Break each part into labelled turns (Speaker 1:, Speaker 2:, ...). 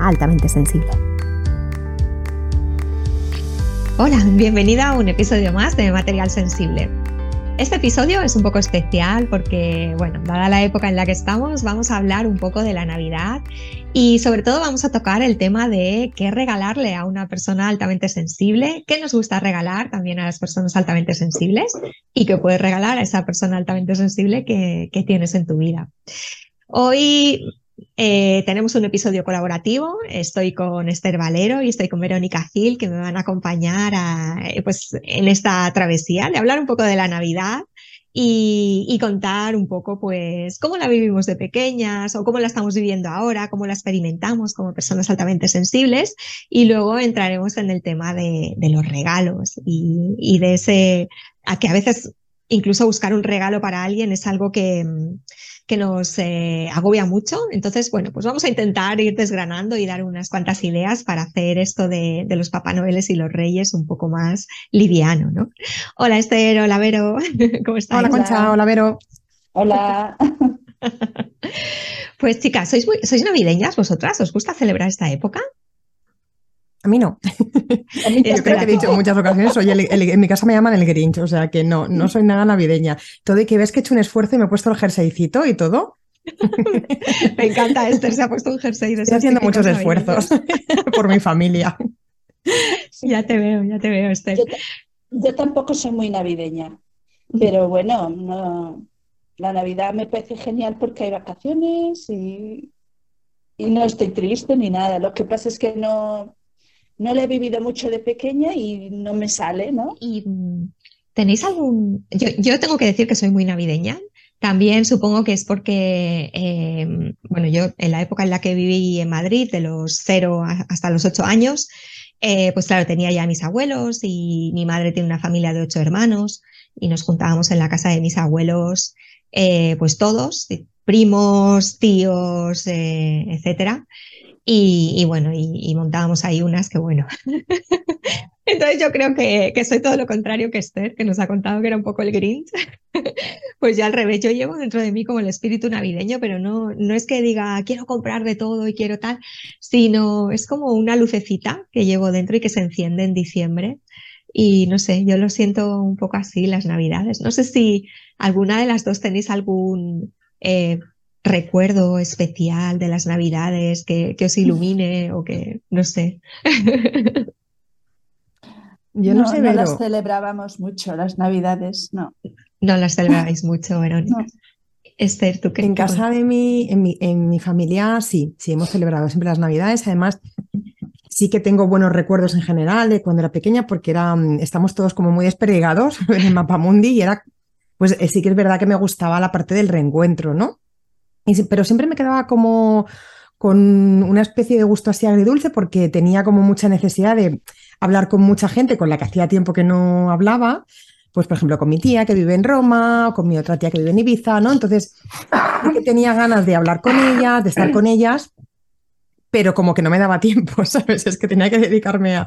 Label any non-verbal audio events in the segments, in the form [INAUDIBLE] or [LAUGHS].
Speaker 1: altamente sensible.
Speaker 2: Hola, bienvenida a un episodio más de Material Sensible. Este episodio es un poco especial porque, bueno, dada la época en la que estamos, vamos a hablar un poco de la Navidad y sobre todo vamos a tocar el tema de qué regalarle a una persona altamente sensible, qué nos gusta regalar también a las personas altamente sensibles y qué puedes regalar a esa persona altamente sensible que, que tienes en tu vida. Hoy eh, tenemos un episodio colaborativo. Estoy con Esther Valero y estoy con Verónica Gil, que me van a acompañar eh, pues, en esta travesía de hablar un poco de la Navidad y, contar un poco pues, cómo la vivimos de pequeñas o cómo la estamos viviendo ahora, cómo la experimentamos como personas altamente sensibles. Y luego entraremos en el tema de, los regalos y, y de ese, a que a veces incluso buscar un regalo para alguien es algo que que nos eh, agobia mucho. Entonces, bueno, pues vamos a intentar ir desgranando y dar unas cuantas ideas para hacer esto de, los Papá Noeles y los Reyes un poco más liviano, ¿no? Hola Esther, hola Vero, [LAUGHS] ¿cómo estás?
Speaker 1: Hola Concha, hola Vero.
Speaker 3: Hola. [LAUGHS]
Speaker 2: Pues chicas, ¿sois, ¿sois navideñas vosotras? ¿Os gusta celebrar esta época?
Speaker 1: A mí no. Yo [LAUGHS] creo que he dicho en muchas ocasiones, en mi casa me llaman el Grinch, o sea que no, no soy nada navideña. Todo y que ves que he hecho un esfuerzo y me he puesto el jerseycito y todo. [LAUGHS]
Speaker 2: me encanta, Esther se ha puesto un jersey.
Speaker 1: Estoy haciendo muchos esfuerzos [LAUGHS] por mi familia.
Speaker 2: Ya te veo, ya te veo, Esther.
Speaker 3: Yo, tampoco soy muy navideña, pero bueno, no, la Navidad me parece genial porque hay vacaciones y, y no estoy triste ni nada. Lo que pasa es que no, no la he vivido mucho de pequeña y no me sale, ¿no?
Speaker 2: Y mm, tenéis algún. Yo, tengo que decir que soy muy navideña. También supongo que es porque, em, bueno, yo en la época en la que viví en Madrid, de los cero hasta los ocho años, eh, pues claro, tenía ya mis abuelos y mi madre tiene una familia de ocho hermanos y nos juntábamos en la casa de mis abuelos, eh, pues todos, primos, tíos, eh, etcétera. Y, bueno, y, montábamos ahí unas que bueno. [LAUGHS] Entonces yo creo que, que, soy todo lo contrario que Esther, que nos ha contado que era un poco el Grinch. [LAUGHS] pues ya al revés, yo llevo dentro de mí como el espíritu navideño, pero no, no es que diga quiero comprar de todo y quiero tal, sino es como una lucecita que llevo dentro y que se enciende en diciembre. Y no sé, yo lo siento un poco así las navidades. No sé si alguna de las dos tenéis algún eh, recuerdo especial de las Navidades que, os ilumine o que, no sé. [LAUGHS]
Speaker 3: Yo no, sé, no las celebrábamos mucho, las Navidades, no.
Speaker 2: No las celebráis mucho, Verónica. Esther, ¿tú qué?
Speaker 1: En casa de mi, en mi, en mi familia, sí, sí, hemos celebrado siempre las Navidades. Además, sí que tengo buenos recuerdos en general de cuando era pequeña, porque era, mm, estamos todos como muy desperdigados [LAUGHS] en el mapa mundi y era, pues eh, sí que es verdad que me gustaba la parte del reencuentro, ¿no? Pero siempre me quedaba como con una especie de gusto así agridulce porque tenía como mucha necesidad de hablar con mucha gente con la que hacía tiempo que no hablaba, pues por ejemplo con mi tía que vive en Roma o con mi otra tía que vive en Ibiza, ¿no? Entonces, que tenía ganas de hablar con ellas, de estar con ellas, pero como que no me daba [LAUGHS] tiempo, ¿sabes? Es que tenía que dedicarme a,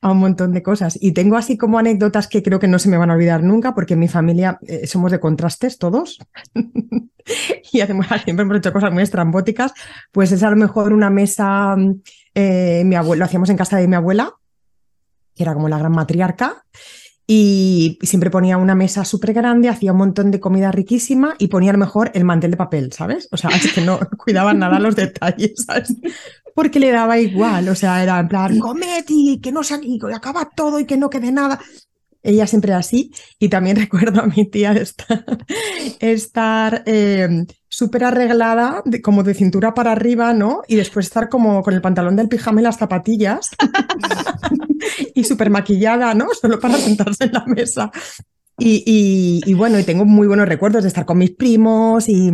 Speaker 1: a un montón de cosas. Y tengo así como anécdotas que creo que no se me van a olvidar nunca, porque en mi familia eh, somos de contrastes todos. [LAUGHS] y además siempre hemos hecho cosas muy estrambóticas. Pues es a lo mejor una mesa, eh, mi abuelo, lo hacíamos en casa de mi abuela, que era como la gran matriarca. Y siempre ponía una mesa súper grande, hacía un montón de comida riquísima y ponía a lo mejor el mantel de papel, ¿sabes? O sea, es que no [LAUGHS] cuidaban nada los detalles, ¿sabes? Porque le daba igual, o sea, era en plan, comed y que no se y acaba todo y que no quede nada. Ella siempre así. Y también [LAUGHS] recuerdo a mi tía estar, estar eh, súper arreglada, como de cintura para arriba, ¿no? Y después estar como con el pantalón del pijama y las zapatillas. Y súper maquillada, ¿no? [LAUGHS] Solo para sentarse en la mesa. Y, bueno, y tengo muy buenos recuerdos de estar con mis primos y,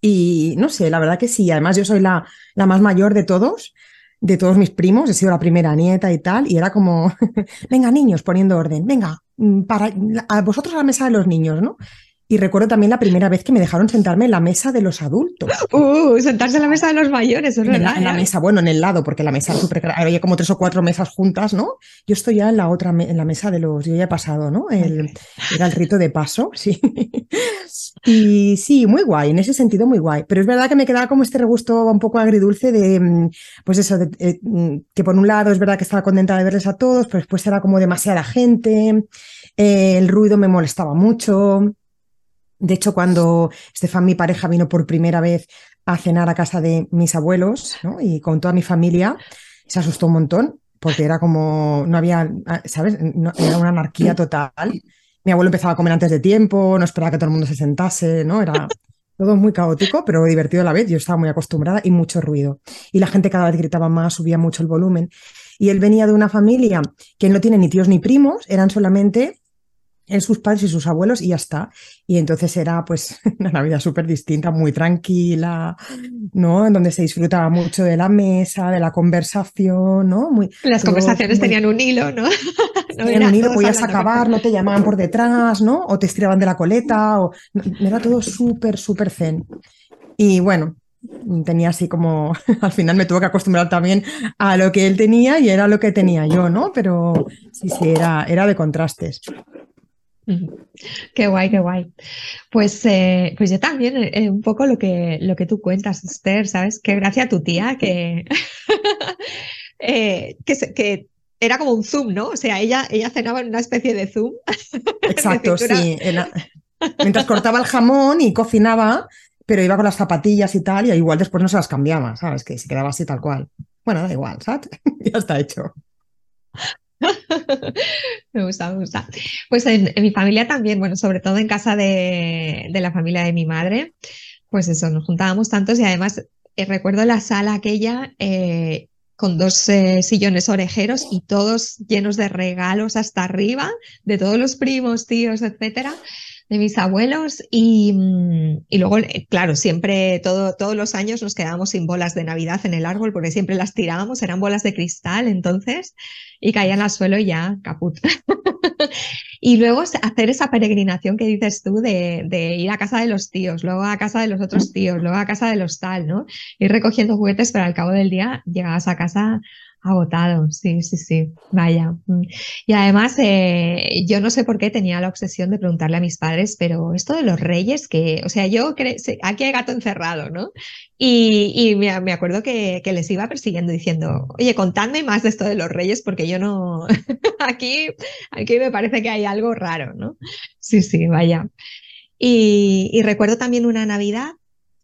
Speaker 1: y no sé, la verdad que sí. Además, yo soy la, la más mayor de todos. de todos mis primos, he sido la primera nieta y tal, y era como, [LAUGHS] venga niños, poniendo orden, venga, mm, para a vosotros a la mesa de los niños, ¿no? Y recuerdo también la primera vez que me dejaron sentarme en la mesa de los adultos. [LAUGHS]
Speaker 2: Uh, sentarse en la mesa de los mayores, es
Speaker 1: En
Speaker 2: verdad.
Speaker 1: la, en la
Speaker 2: ¿eh?
Speaker 1: mesa, bueno, en el lado, porque la mesa gra- había como tres o cuatro mesas juntas, ¿no? Yo estoy ya en la otra, en la mesa de los, yo ya he pasado, ¿no? El, era el rito de paso, [LAUGHS] sí. Y sí, muy guay, en ese sentido muy guay. Pero es verdad que me quedaba como este regusto un poco agridulce de, mm, pues eso, de, eh, mm, que por un lado es verdad que estaba contenta de verles a todos, pero después era como demasiada gente, eh, el ruido me molestaba mucho. De hecho, cuando Estefan, mi pareja, vino por primera vez a cenar a casa de mis abuelos. Y con toda mi familia, se asustó un montón, porque era como, no había, ¿sabes? No- era una anarquía total. Mi abuelo empezaba a comer antes de tiempo, no esperaba que todo el mundo se sentase, ¿no? Era todo muy caótico, pero divertido a la vez. Yo estaba muy acostumbrada y mucho ruido. Y la gente cada vez gritaba más, subía mucho el volumen. Y él venía de una familia que no tiene ni tíos ni primos, eran solamente él, sus padres y sus abuelos y ya está. Y entonces era pues [LAUGHS] una Navidad súper distinta, muy tranquila, ¿no? En donde se disfrutaba mucho de la mesa, de la conversación, ¿no? Muy,
Speaker 2: Las
Speaker 1: todo
Speaker 2: conversaciones
Speaker 1: muy-
Speaker 2: tenían un hilo, ¿no? [LAUGHS] No
Speaker 1: tenían un hilo, podías acabar, no te llamaban por detrás, ¿no? O te estiraban de la coleta, o no, era todo súper, súper zen. Y bueno, tenía así como, [LAUGHS] al final me tuve que acostumbrar también a lo que él tenía y era lo que tenía yo, ¿no? Pero sí, sí, era, era de contrastes.
Speaker 2: Qué guay, qué guay. Pues, eh, pues yo también, eh, un poco lo que, lo que tú cuentas, Esther, ¿sabes? Qué gracia a tu tía que, [LAUGHS] eh, que, que era como un Zoom, ¿no? O sea, ella, ella cenaba en una especie de Zoom. [LAUGHS]
Speaker 1: Exacto, sí. era- Mientras cortaba el jamón y cocinaba, pero iba con las zapatillas y tal, y igual después no se las cambiaba, ¿sabes? Que se quedaba así tal cual. Bueno, da igual, ¿sabes? [LAUGHS] Ya está hecho. [LAUGHS]
Speaker 2: Me gusta, me gusta. Pues en, mi familia también, bueno, sobre todo en casa de, de la familia de mi madre, pues eso, nos juntábamos tantos y además eh, recuerdo la sala aquella eh, con dos eh, sillones orejeros y todos llenos de regalos hasta arriba, de todos los primos, tíos, etcétera, de mis abuelos y, mm, y luego, eh, claro, siempre, todo, todos los años nos quedábamos sin bolas de Navidad en el árbol porque siempre las tirábamos, eran bolas de cristal entonces y caían al suelo y ya, caput. [LAUGHS] y luego hacer esa peregrinación que dices tú de, de, ir a casa de los tíos, luego a casa de los otros tíos, luego a casa de los tal, ¿no? Ir recogiendo juguetes, pero al cabo del día llegabas a casa agotado, sí, sí, sí, vaya. Y además, eh, yo no sé por qué tenía la obsesión de preguntarle a mis padres, pero esto de los reyes, que, o sea, yo, aquí hay gato encerrado, ¿no? Y, y me, me, acuerdo que, que, les iba persiguiendo diciendo, oye, contadme más de esto de los reyes, porque yo no, [LAUGHS] aquí, aquí me parece que hay algo raro, ¿no? Sí, sí, vaya. Y, y recuerdo también una Navidad,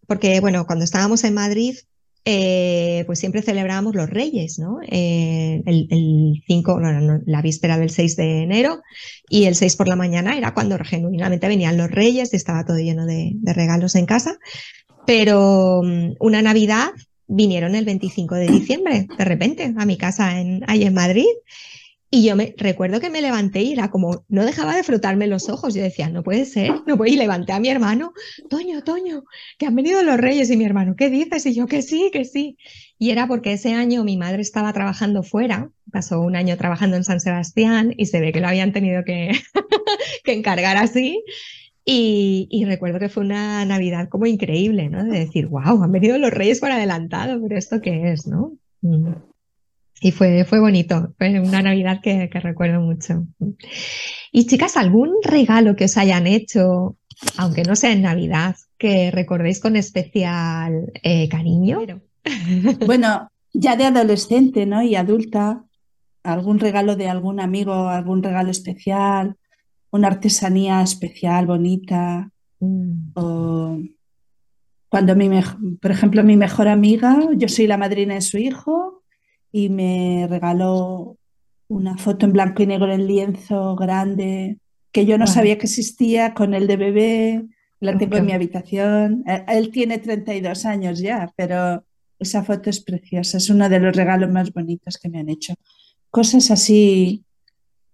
Speaker 2: porque, bueno, cuando estábamos en Madrid, eh, pues siempre celebrábamos los Reyes, ¿no? Eh, el, el 5, no, no, la víspera del 6 de enero y el 6 por la mañana era cuando genuinamente venían los Reyes y estaba todo lleno de, regalos en casa. Pero um, una Navidad vinieron el 25 de diciembre, de repente, a mi casa en, en Madrid. Y yo me recuerdo que me levanté y era como, no dejaba de frotarme los ojos. Yo decía, no puede ser, no puede. Y levanté a mi hermano, Toño, Toño, que han venido los reyes. Y mi hermano, ¿qué dices? Y yo, que sí, que sí. Y era porque ese año mi madre estaba trabajando fuera, pasó un año trabajando en San Sebastián y se ve que lo habían tenido que, [LAUGHS] que encargar así. Y, y, recuerdo que fue una Navidad como increíble, ¿no? De decir, wow, han venido los reyes por adelantado, pero ¿esto qué es, no? Mm. Y fue, fue bonito, fue una Navidad que, que, recuerdo mucho. Y chicas, ¿algún regalo que os hayan hecho, aunque no sea en Navidad, que recordéis con especial eh, cariño?
Speaker 3: Bueno, ya de adolescente ¿no? y adulta, algún regalo de algún amigo, algún regalo especial, una artesanía especial, bonita. Mm. O cuando mi, por ejemplo, mi mejor amiga, yo soy la madrina de su hijo, y me regaló una foto en blanco y negro en lienzo grande que yo no sabía que existía con el de bebé, la tengo okay. en mi habitación. Él tiene 32 años ya, pero esa foto es preciosa, es uno de los regalos más bonitos que me han hecho. Cosas así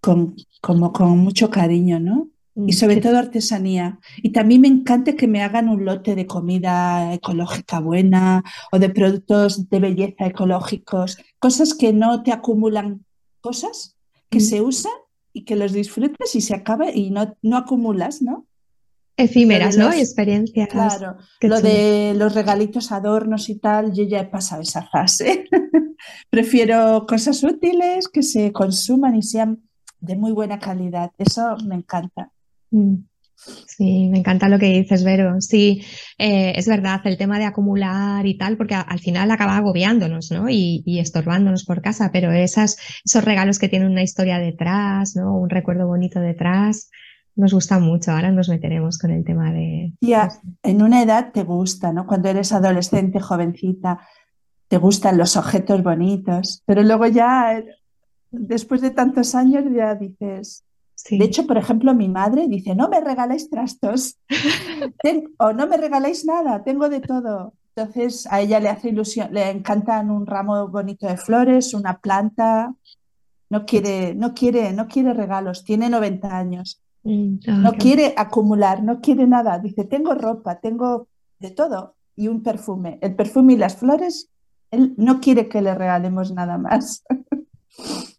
Speaker 3: con, como con mucho cariño, ¿no? Y sobre todo artesanía. Y también me encanta que me hagan un lote de comida ecológica buena o de productos de belleza ecológicos, cosas que no te acumulan cosas, que se usan y que los disfrutes y se acabe y no, no acumulas, ¿no?
Speaker 2: Efímeras, ¿no? Y experiencias.
Speaker 3: Claro, lo de los regalitos, adornos y tal, yo ya he pasado esa fase. [LAUGHS] Prefiero cosas útiles que se consuman y sean de muy buena calidad. Eso me encanta.
Speaker 2: Mm. Sí, me encanta lo que dices, Vero. Sí, eh, es verdad, el tema de acumular y tal, porque al final acaba agobiándonos, ¿no? Y, estorbándonos por casa, pero esas, esos regalos que tienen una historia detrás, ¿no? Un recuerdo bonito detrás, nos gusta mucho. Ahora nos meteremos con el tema de...
Speaker 3: Ya, en una edad te gusta, ¿no? Cuando eres adolescente, jovencita, te gustan los objetos bonitos, pero luego ya, después de tantos años, ya dices, de hecho, por ejemplo, mi madre dice, no me regaláis trastos [LAUGHS] o no me regaláis nada, tengo de todo. Entonces a ella le hace ilusión, le encantan un ramo bonito de flores, una planta. No quiere, no quiere, no quiere regalos, tiene 90 años. Mm, no quiere acumular, no quiere nada. Dice, tengo ropa, tengo de todo y un perfume. El perfume y las flores, él no quiere que le regalemos nada más. [LAUGHS]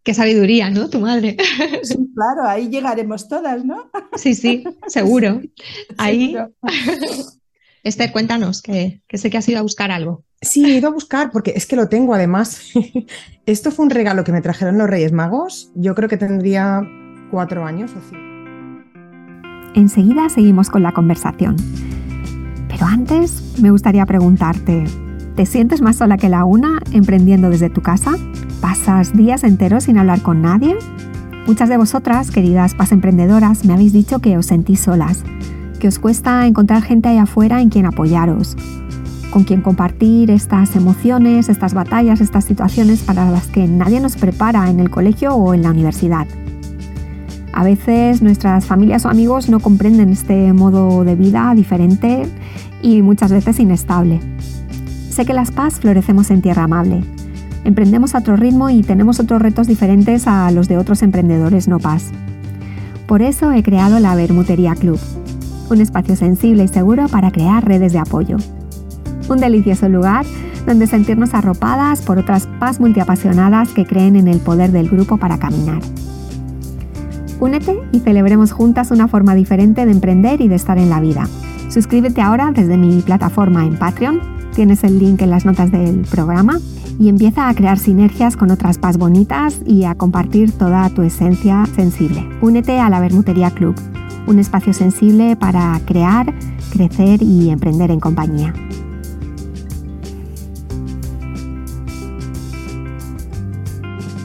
Speaker 2: Qué sabiduría, ¿no? Tu madre.
Speaker 3: Sí, claro, ahí llegaremos todas, ¿no?
Speaker 2: Sí, sí, seguro. Ahí. Esther, cuéntanos, que, sé que has ido a buscar algo.
Speaker 1: Sí, he ido a buscar porque es que lo tengo además. [LAUGHS] Esto fue un regalo que me trajeron los Reyes Magos. Yo creo que tendría cuatro años o cinco.
Speaker 4: Enseguida seguimos con la conversación. Pero antes me gustaría preguntarte, ¿te sientes más sola que la una emprendiendo desde tu casa? ¿Pasas días enteros sin hablar con nadie? Muchas de vosotras, queridas pas emprendedoras, me habéis dicho que os sentís solas, que os cuesta encontrar gente allá afuera en quien apoyaros, con quien compartir estas emociones, estas batallas, estas situaciones para las que nadie nos prepara en el colegio o en la universidad. A veces nuestras familias o amigos no comprenden este modo de vida diferente y muchas veces inestable. Sé que las paz florecemos en tierra amable, emprendemos a otro ritmo y tenemos otros retos diferentes a los de otros emprendedores no paz. Por eso he creado la Bermutería Club, un espacio sensible y seguro para crear redes de apoyo. Un delicioso lugar donde sentirnos arropadas por otras paz multiapasionadas que creen en el poder del grupo para caminar. Únete y celebremos juntas una forma diferente de emprender y de estar en la vida. Suscríbete ahora desde mi plataforma en Patreon, tienes el link en las notas del programa y empieza a crear sinergias con otras paz bonitas y a compartir toda tu esencia sensible. Únete a la Bermutería Club, un espacio sensible para crear, crecer y emprender en compañía.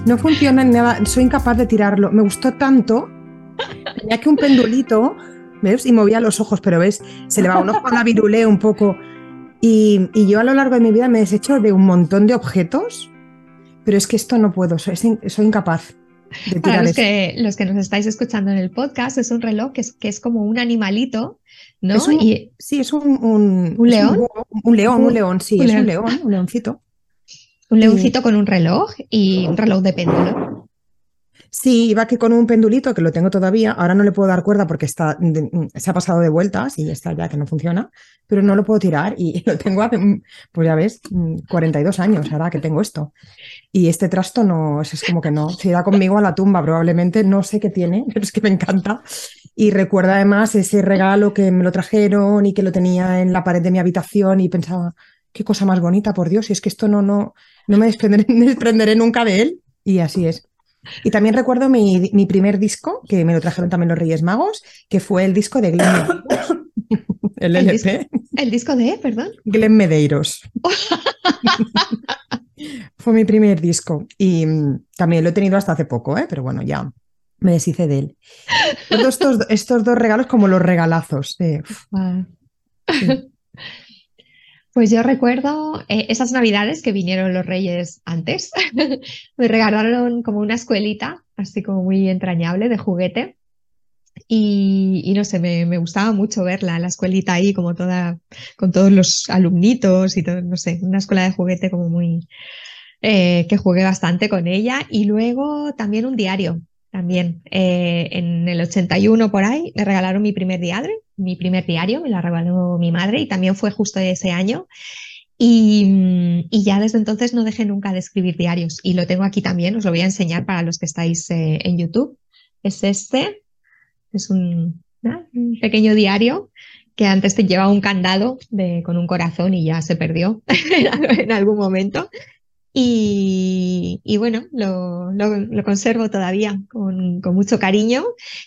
Speaker 1: No funciona en nada, soy incapaz de tirarlo. Me gustó tanto, tenía que un pendulito, ¿ves? Y movía los ojos, pero ves, se le va un ojo a la virulé un poco y, yo a lo largo de mi vida me he deshecho de un montón de objetos, pero es que esto no puedo, soy, soy incapaz. De
Speaker 2: Para los que, los que nos estáis escuchando en el podcast, es un reloj que es, que es como un animalito, ¿no?
Speaker 1: y, sí, es un,
Speaker 2: un, león.
Speaker 1: Un, león, un león, sí, es un león, un leoncito.
Speaker 2: Un leoncito con un reloj y un reloj de péndulo.
Speaker 1: Sí, iba que con un pendulito que lo tengo todavía. Ahora no le puedo dar cuerda porque está, se ha pasado de vueltas y está ya que no funciona, pero no lo puedo tirar y [LAUGHS] lo tengo hace, pues ya ves, 42 años ahora que tengo esto. Y este trasto no, es como que no, se irá conmigo a la tumba probablemente, no sé qué tiene, [LAUGHS] pero es que me encanta. Y recuerda además ese regalo que me lo trajeron y que lo tenía en la pared de mi habitación y pensaba, qué cosa más bonita, por Dios, y es que esto no, no, no me desprenderé [LAUGHS] nunca de él. Y así es. Y también recuerdo mi, primer disco, que me lo trajeron también los Reyes Magos, que fue el disco de Glenn Medeiros. [COUGHS]
Speaker 2: el LP. ¿El disco, de, perdón?
Speaker 1: Glenn Medeiros. [LAUGHS] fue mi primer disco. Y mm, también lo he tenido hasta hace poco, ¿eh? pero bueno, ya me deshice de él. estos, estos dos regalos como los regalazos.
Speaker 2: Pues yo recuerdo eh, esas navidades que vinieron los reyes antes. [LAUGHS] me regalaron como una escuelita, así como muy entrañable, de juguete. Y, no sé, me, gustaba mucho verla, la escuelita ahí, como toda, con todos los alumnitos y todo, no sé, una escuela de juguete como muy, eh, que jugué bastante con ella. Y luego también un diario, también. Eh, en el 81 por ahí me regalaron mi primer diario, mi primer diario, me la regaló mi madre y también fue justo ese año. Y, ya desde entonces no dejé nunca de escribir diarios y lo tengo aquí también, os lo voy a enseñar para los que estáis eh, en YouTube. Es este, es un, pequeño diario que antes te llevaba un candado con un corazón y ya se perdió [LAUGHS] en algún momento. Y, bueno, lo, conservo todavía con, mucho cariño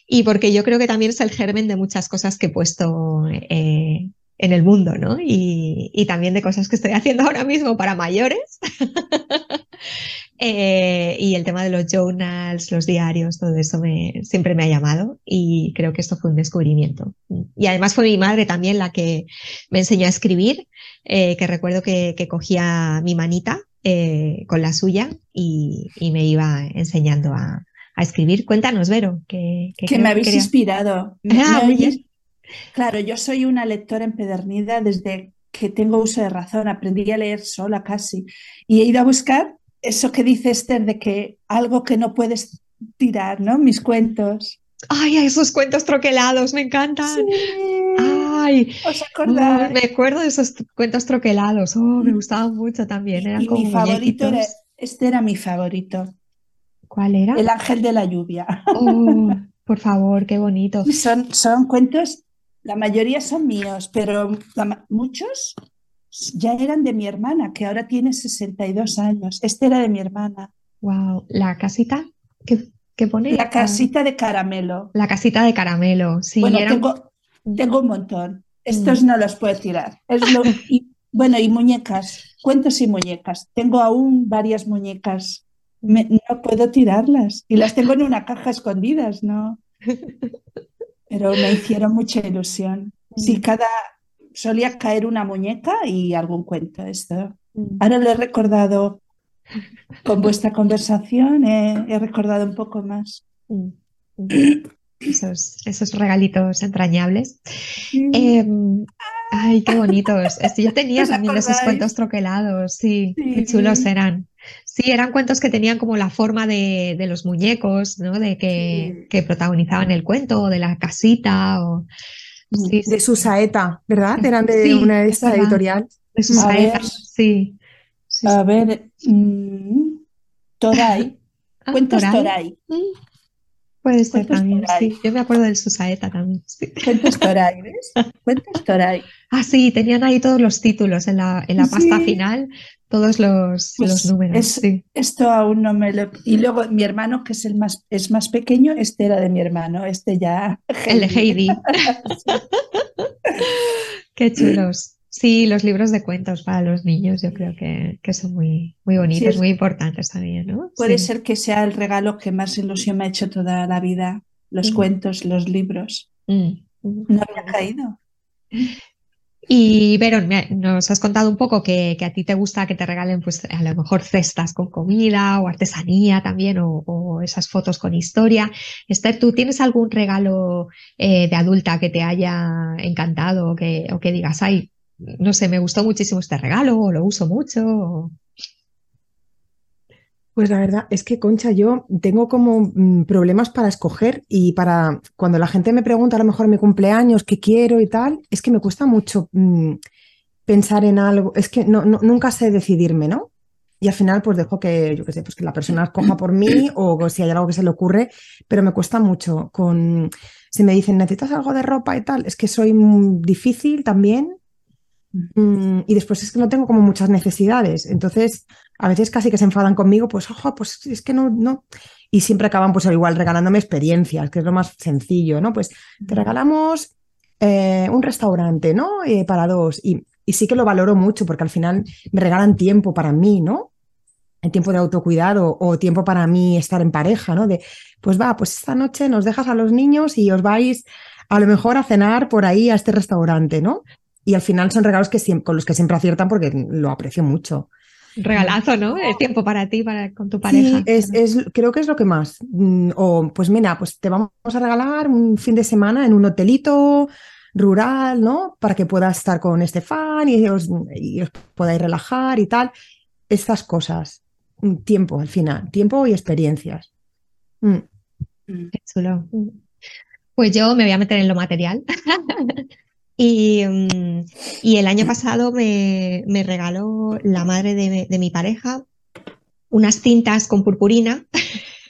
Speaker 2: y porque yo creo que también es el germen de muchas cosas que he puesto eh, en el mundo, ¿no? Y, también de cosas que estoy haciendo [LAUGHS] ahora mismo para mayores. [LAUGHS] Eh, y el tema de los journals, los diarios, todo eso me, siempre me ha llamado y creo que esto fue un descubrimiento. Y además fue mi madre también la que me enseñó a escribir, eh, que recuerdo que, que cogía mi manita eh, con la suya y, me iba enseñando a, escribir. Cuéntanos, Vero. Que,
Speaker 3: que, me habéis inspirado. Ah, claro, yo soy una lectora empedernida desde que tengo uso de razón. Aprendí a leer sola casi. Y he ido a buscar eso que dice Esther de que algo que no puedes tirar, ¿no? Mis cuentos.
Speaker 2: Ay, esos cuentos troquelados, me encantan. Ay,
Speaker 3: ¿os acordáis?
Speaker 2: me acuerdo de esos cuentos troquelados. Oh, me gustaban mucho también. Eran como mi
Speaker 3: favorito era, este era mi favorito.
Speaker 2: ¿Cuál era?
Speaker 3: El ángel de la lluvia.
Speaker 2: Oh, [LAUGHS] por favor, qué bonito.
Speaker 3: Son, son cuentos, la mayoría son míos, pero muchos ya eran de mi hermana, que ahora tiene 62 años. Este era de mi hermana.
Speaker 2: Wow, la casita. ¿Qué, pone?
Speaker 3: La casita de caramelo.
Speaker 2: La casita de caramelo, sí.
Speaker 3: Bueno, tengo, tengo, un montón. Estos mm. no los puedo tirar. [LAUGHS] bueno, y muñecas, cuentos y muñecas. Tengo aún varias muñecas. no puedo tirarlas y las tengo en una caja escondidas, ¿no? [LAUGHS] Pero me hicieron mucha ilusión. Sí, mm. cada solía caer una muñeca y algún cuento. Esto. Mm. Ahora lo he recordado [LAUGHS] con vuestra conversación he, recordado un poco más. [CLEARS THROAT] Mm,
Speaker 2: mm. Esos, regalitos entrañables. Em, ay, qué bonitos. Yo [LAUGHS] tenía también esos cuentos troquelados, sí, qué chulos eran. Sí, eran cuentos que tenían como la forma de, los muñecos, ¿no? De que, que, protagonizaban el cuento, o de la casita, o
Speaker 1: de su saeta, ¿verdad? Eran de una de estas editorial.
Speaker 2: De su saeta, sí.
Speaker 3: A ver, mm, Toray. [LAUGHS] Ah, Cuentos Toray. Mm,
Speaker 2: puede ser también, sí. Yo me acuerdo del Susaeta también.
Speaker 3: Cuentos Toray, ¿ves? Cuentos Toray. [LAUGHS]
Speaker 2: Ah, sí, tenían ahí todos los títulos en la, en la pasta final, todos los, pues los números.
Speaker 3: Esto aún no me lo. Y luego mi hermano, que es el más, es más pequeño, este era de mi hermano, este ya.
Speaker 2: El de Heidi. [LAUGHS] [LAUGHS] Qué chulos. Sí, los libros de cuentos para los niños yo creo que, son muy, muy bonitos, muy importantes también, ¿no?
Speaker 3: Puede ser que sea el regalo que más ilusión me ha hecho toda la vida, los mm. cuentos, los libros. Mm. No había caído.
Speaker 2: Y Verón, nos has contado un poco que, a ti te gusta que te regalen pues a lo mejor cestas con comida o artesanía también o, esas fotos con historia. Esther, ¿tú tienes algún regalo eh, de adulta que te haya encantado o que, o que digas, ay, no sé, me gustó muchísimo este regalo lo uso mucho.
Speaker 1: Pues la verdad es que, Concha, yo tengo como mm, problemas para escoger y para cuando la gente me pregunta a lo mejor mi cumpleaños, qué quiero y tal, es que me cuesta mucho mm, pensar en algo, es que no, nunca sé decidirme, ¿no? Y al final pues dejo que, yo qué sé, pues que la persona escoja por mí o si hay algo que se le ocurre, pero me cuesta mucho con, si me dicen, necesitas algo de ropa y tal, es que soy difícil también Mm, y después es que no tengo como muchas necesidades. Entonces, a veces casi que se enfadan conmigo, pues, ojo, pues es que no, no. Y siempre acaban, pues, al igual regalándome experiencias, que es lo más sencillo, ¿no? Pues te regalamos eh, un restaurante, ¿no? Eh, para dos. Y, y, sí que lo valoro mucho porque al final me regalan tiempo para mí, ¿no? El tiempo de autocuidado o tiempo para mí estar en pareja, ¿no? De, pues va, pues esta noche nos dejas a los niños y os vais a lo mejor a cenar por ahí a este restaurante, ¿no? Y al final son regalos que con los que siempre aciertan porque lo aprecio mucho.
Speaker 2: Regalazo, ¿no? El tiempo para ti, para con tu pareja.
Speaker 1: Sí, es, creo que es lo que más. Mm, o pues mira, pues te vamos a regalar un fin de semana en un hotelito rural, ¿no? Para que puedas estar con Estefan y os, y os podáis relajar y tal. Estas cosas. Tiempo al final, tiempo y experiencias. Mm.
Speaker 2: Mm. Qué chulo. Pues yo me voy a meter en lo material. [LAUGHS] y, mm, y, el año pasado me, me regaló la madre de, de mi pareja unas tintas con purpurina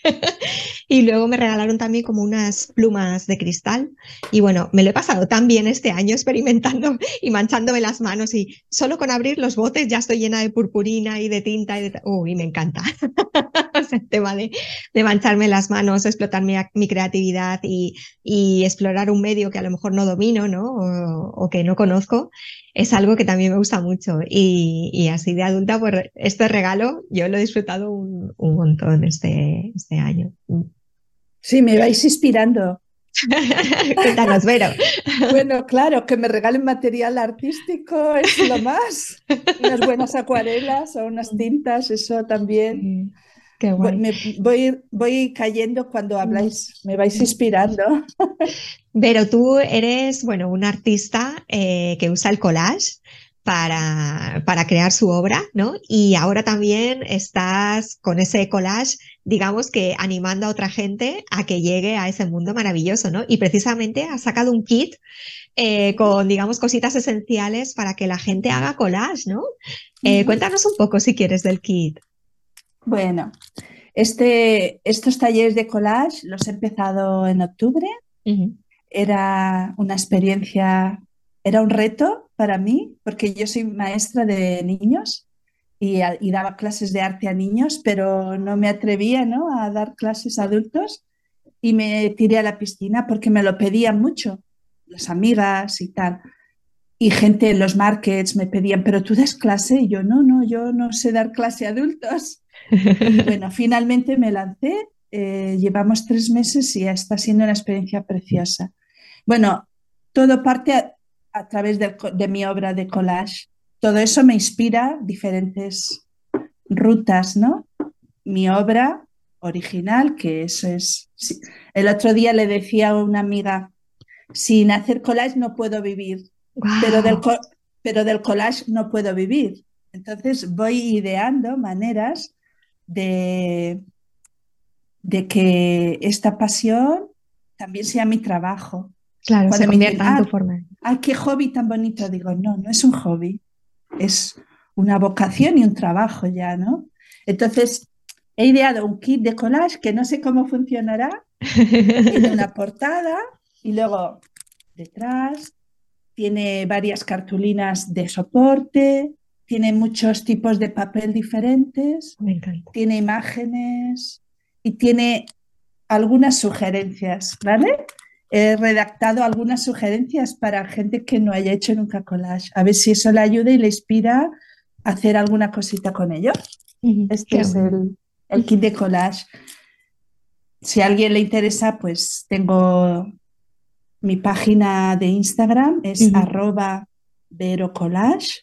Speaker 2: [LAUGHS] y luego me regalaron también como unas plumas de cristal. Y bueno, me lo he pasado tan bien este año experimentando [LAUGHS] y manchándome las manos y solo con abrir los botes ya estoy llena de purpurina y de tinta y de... Uy, me encanta. [LAUGHS] el tema de, mancharme las manos, explotar mi, creatividad y, explorar un medio que a lo mejor no domino, ¿no? O, que no conozco, es algo que también me gusta mucho. Y, así de adulta, pues este regalo yo lo he disfrutado un, montón este, este año.
Speaker 3: Sí, me vais inspirando. [LAUGHS]
Speaker 2: Cuéntanos, Vero.
Speaker 3: Bueno, claro, que me regalen material artístico es lo más. Unas buenas acuarelas o unas tintas, eso también. Qué Me voy, voy cayendo cuando habláis, me vais inspirando.
Speaker 2: Vero, tú eres, bueno, un artista eh, que usa el collage para, para crear su obra, ¿no? Y ahora también estás con ese collage, digamos que animando a otra gente a que llegue a ese mundo maravilloso, ¿no? Y precisamente has sacado un kit eh, con, digamos, cositas esenciales para que la gente haga collage, ¿no? Eh, cuéntanos un poco, si quieres, del kit.
Speaker 3: Bueno, este, estos talleres de collage los he empezado en octubre. Era una experiencia, era un reto para mí, porque yo soy maestra de niños y, daba clases de arte a niños, pero no me atrevía ¿no? a dar clases a adultos y me tiré a la piscina porque me lo pedían mucho, las amigas y tal. Y gente en los markets me pedían, pero tú das clase y yo no, no, yo no sé dar clase a adultos. [LAUGHS] bueno, finalmente me lancé, eh, llevamos tres meses y está siendo una experiencia preciosa. Bueno, todo parte a través de, mi obra de collage. Todo eso me inspira diferentes rutas, ¿no? Mi obra original, que eso es... El otro día le decía a una amiga, sin hacer collage no puedo vivir, pero, del, pero del collage no puedo vivir. Entonces voy ideando maneras de, de que esta pasión también sea mi trabajo.
Speaker 2: Claro, se convierta en tu forma.
Speaker 3: ¡Ay, qué hobby tan bonito! Digo, no, no es un hobby, es una vocación y un trabajo ya, ¿no? Entonces, he ideado un kit de collage que no sé cómo funcionará, tiene una [LAUGHS] portada y luego detrás tiene varias cartulinas de soporte, tiene muchos tipos de papel diferentes, tiene imágenes y tiene algunas sugerencias, ¿vale? He redactado algunas sugerencias para gente que no haya hecho nunca collage. A ver si eso le ayuda y le inspira a hacer alguna cosita con ello. Este es el, kit de collage. Si a alguien le interesa, pues tengo mi página de Instagram, es arroba Vero Collage.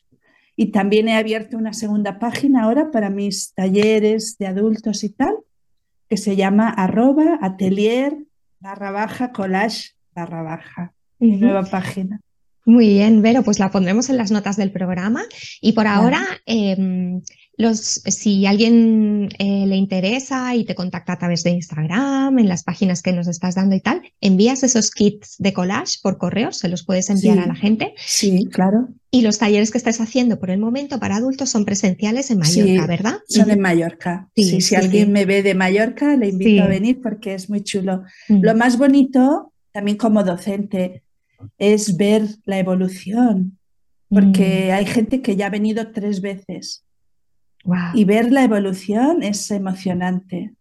Speaker 3: Y también he abierto una segunda página ahora para mis talleres de adultos y tal, que se llama arroba atelier barra baja collage barra baja. Nueva página.
Speaker 2: Muy bien, Vero, pues la pondremos en las notas del programa. Y por ahora, em, los, si alguien eh, le interesa y te contacta a través de Instagram, en las páginas que nos estás dando y tal, envías esos kits de collage por correo, se los puedes enviar a la gente.
Speaker 3: Sí, claro.
Speaker 2: Y los talleres que estés haciendo por el momento para adultos son presenciales en Mallorca, ¿verdad?
Speaker 3: Son en Mallorca. Sí, si alguien me ve de Mallorca, le invito a venir porque es muy chulo. Lo más bonito, también como docente, es ver la evolución, porque hay gente que ya ha venido tres veces y ver la evolución es emocionante,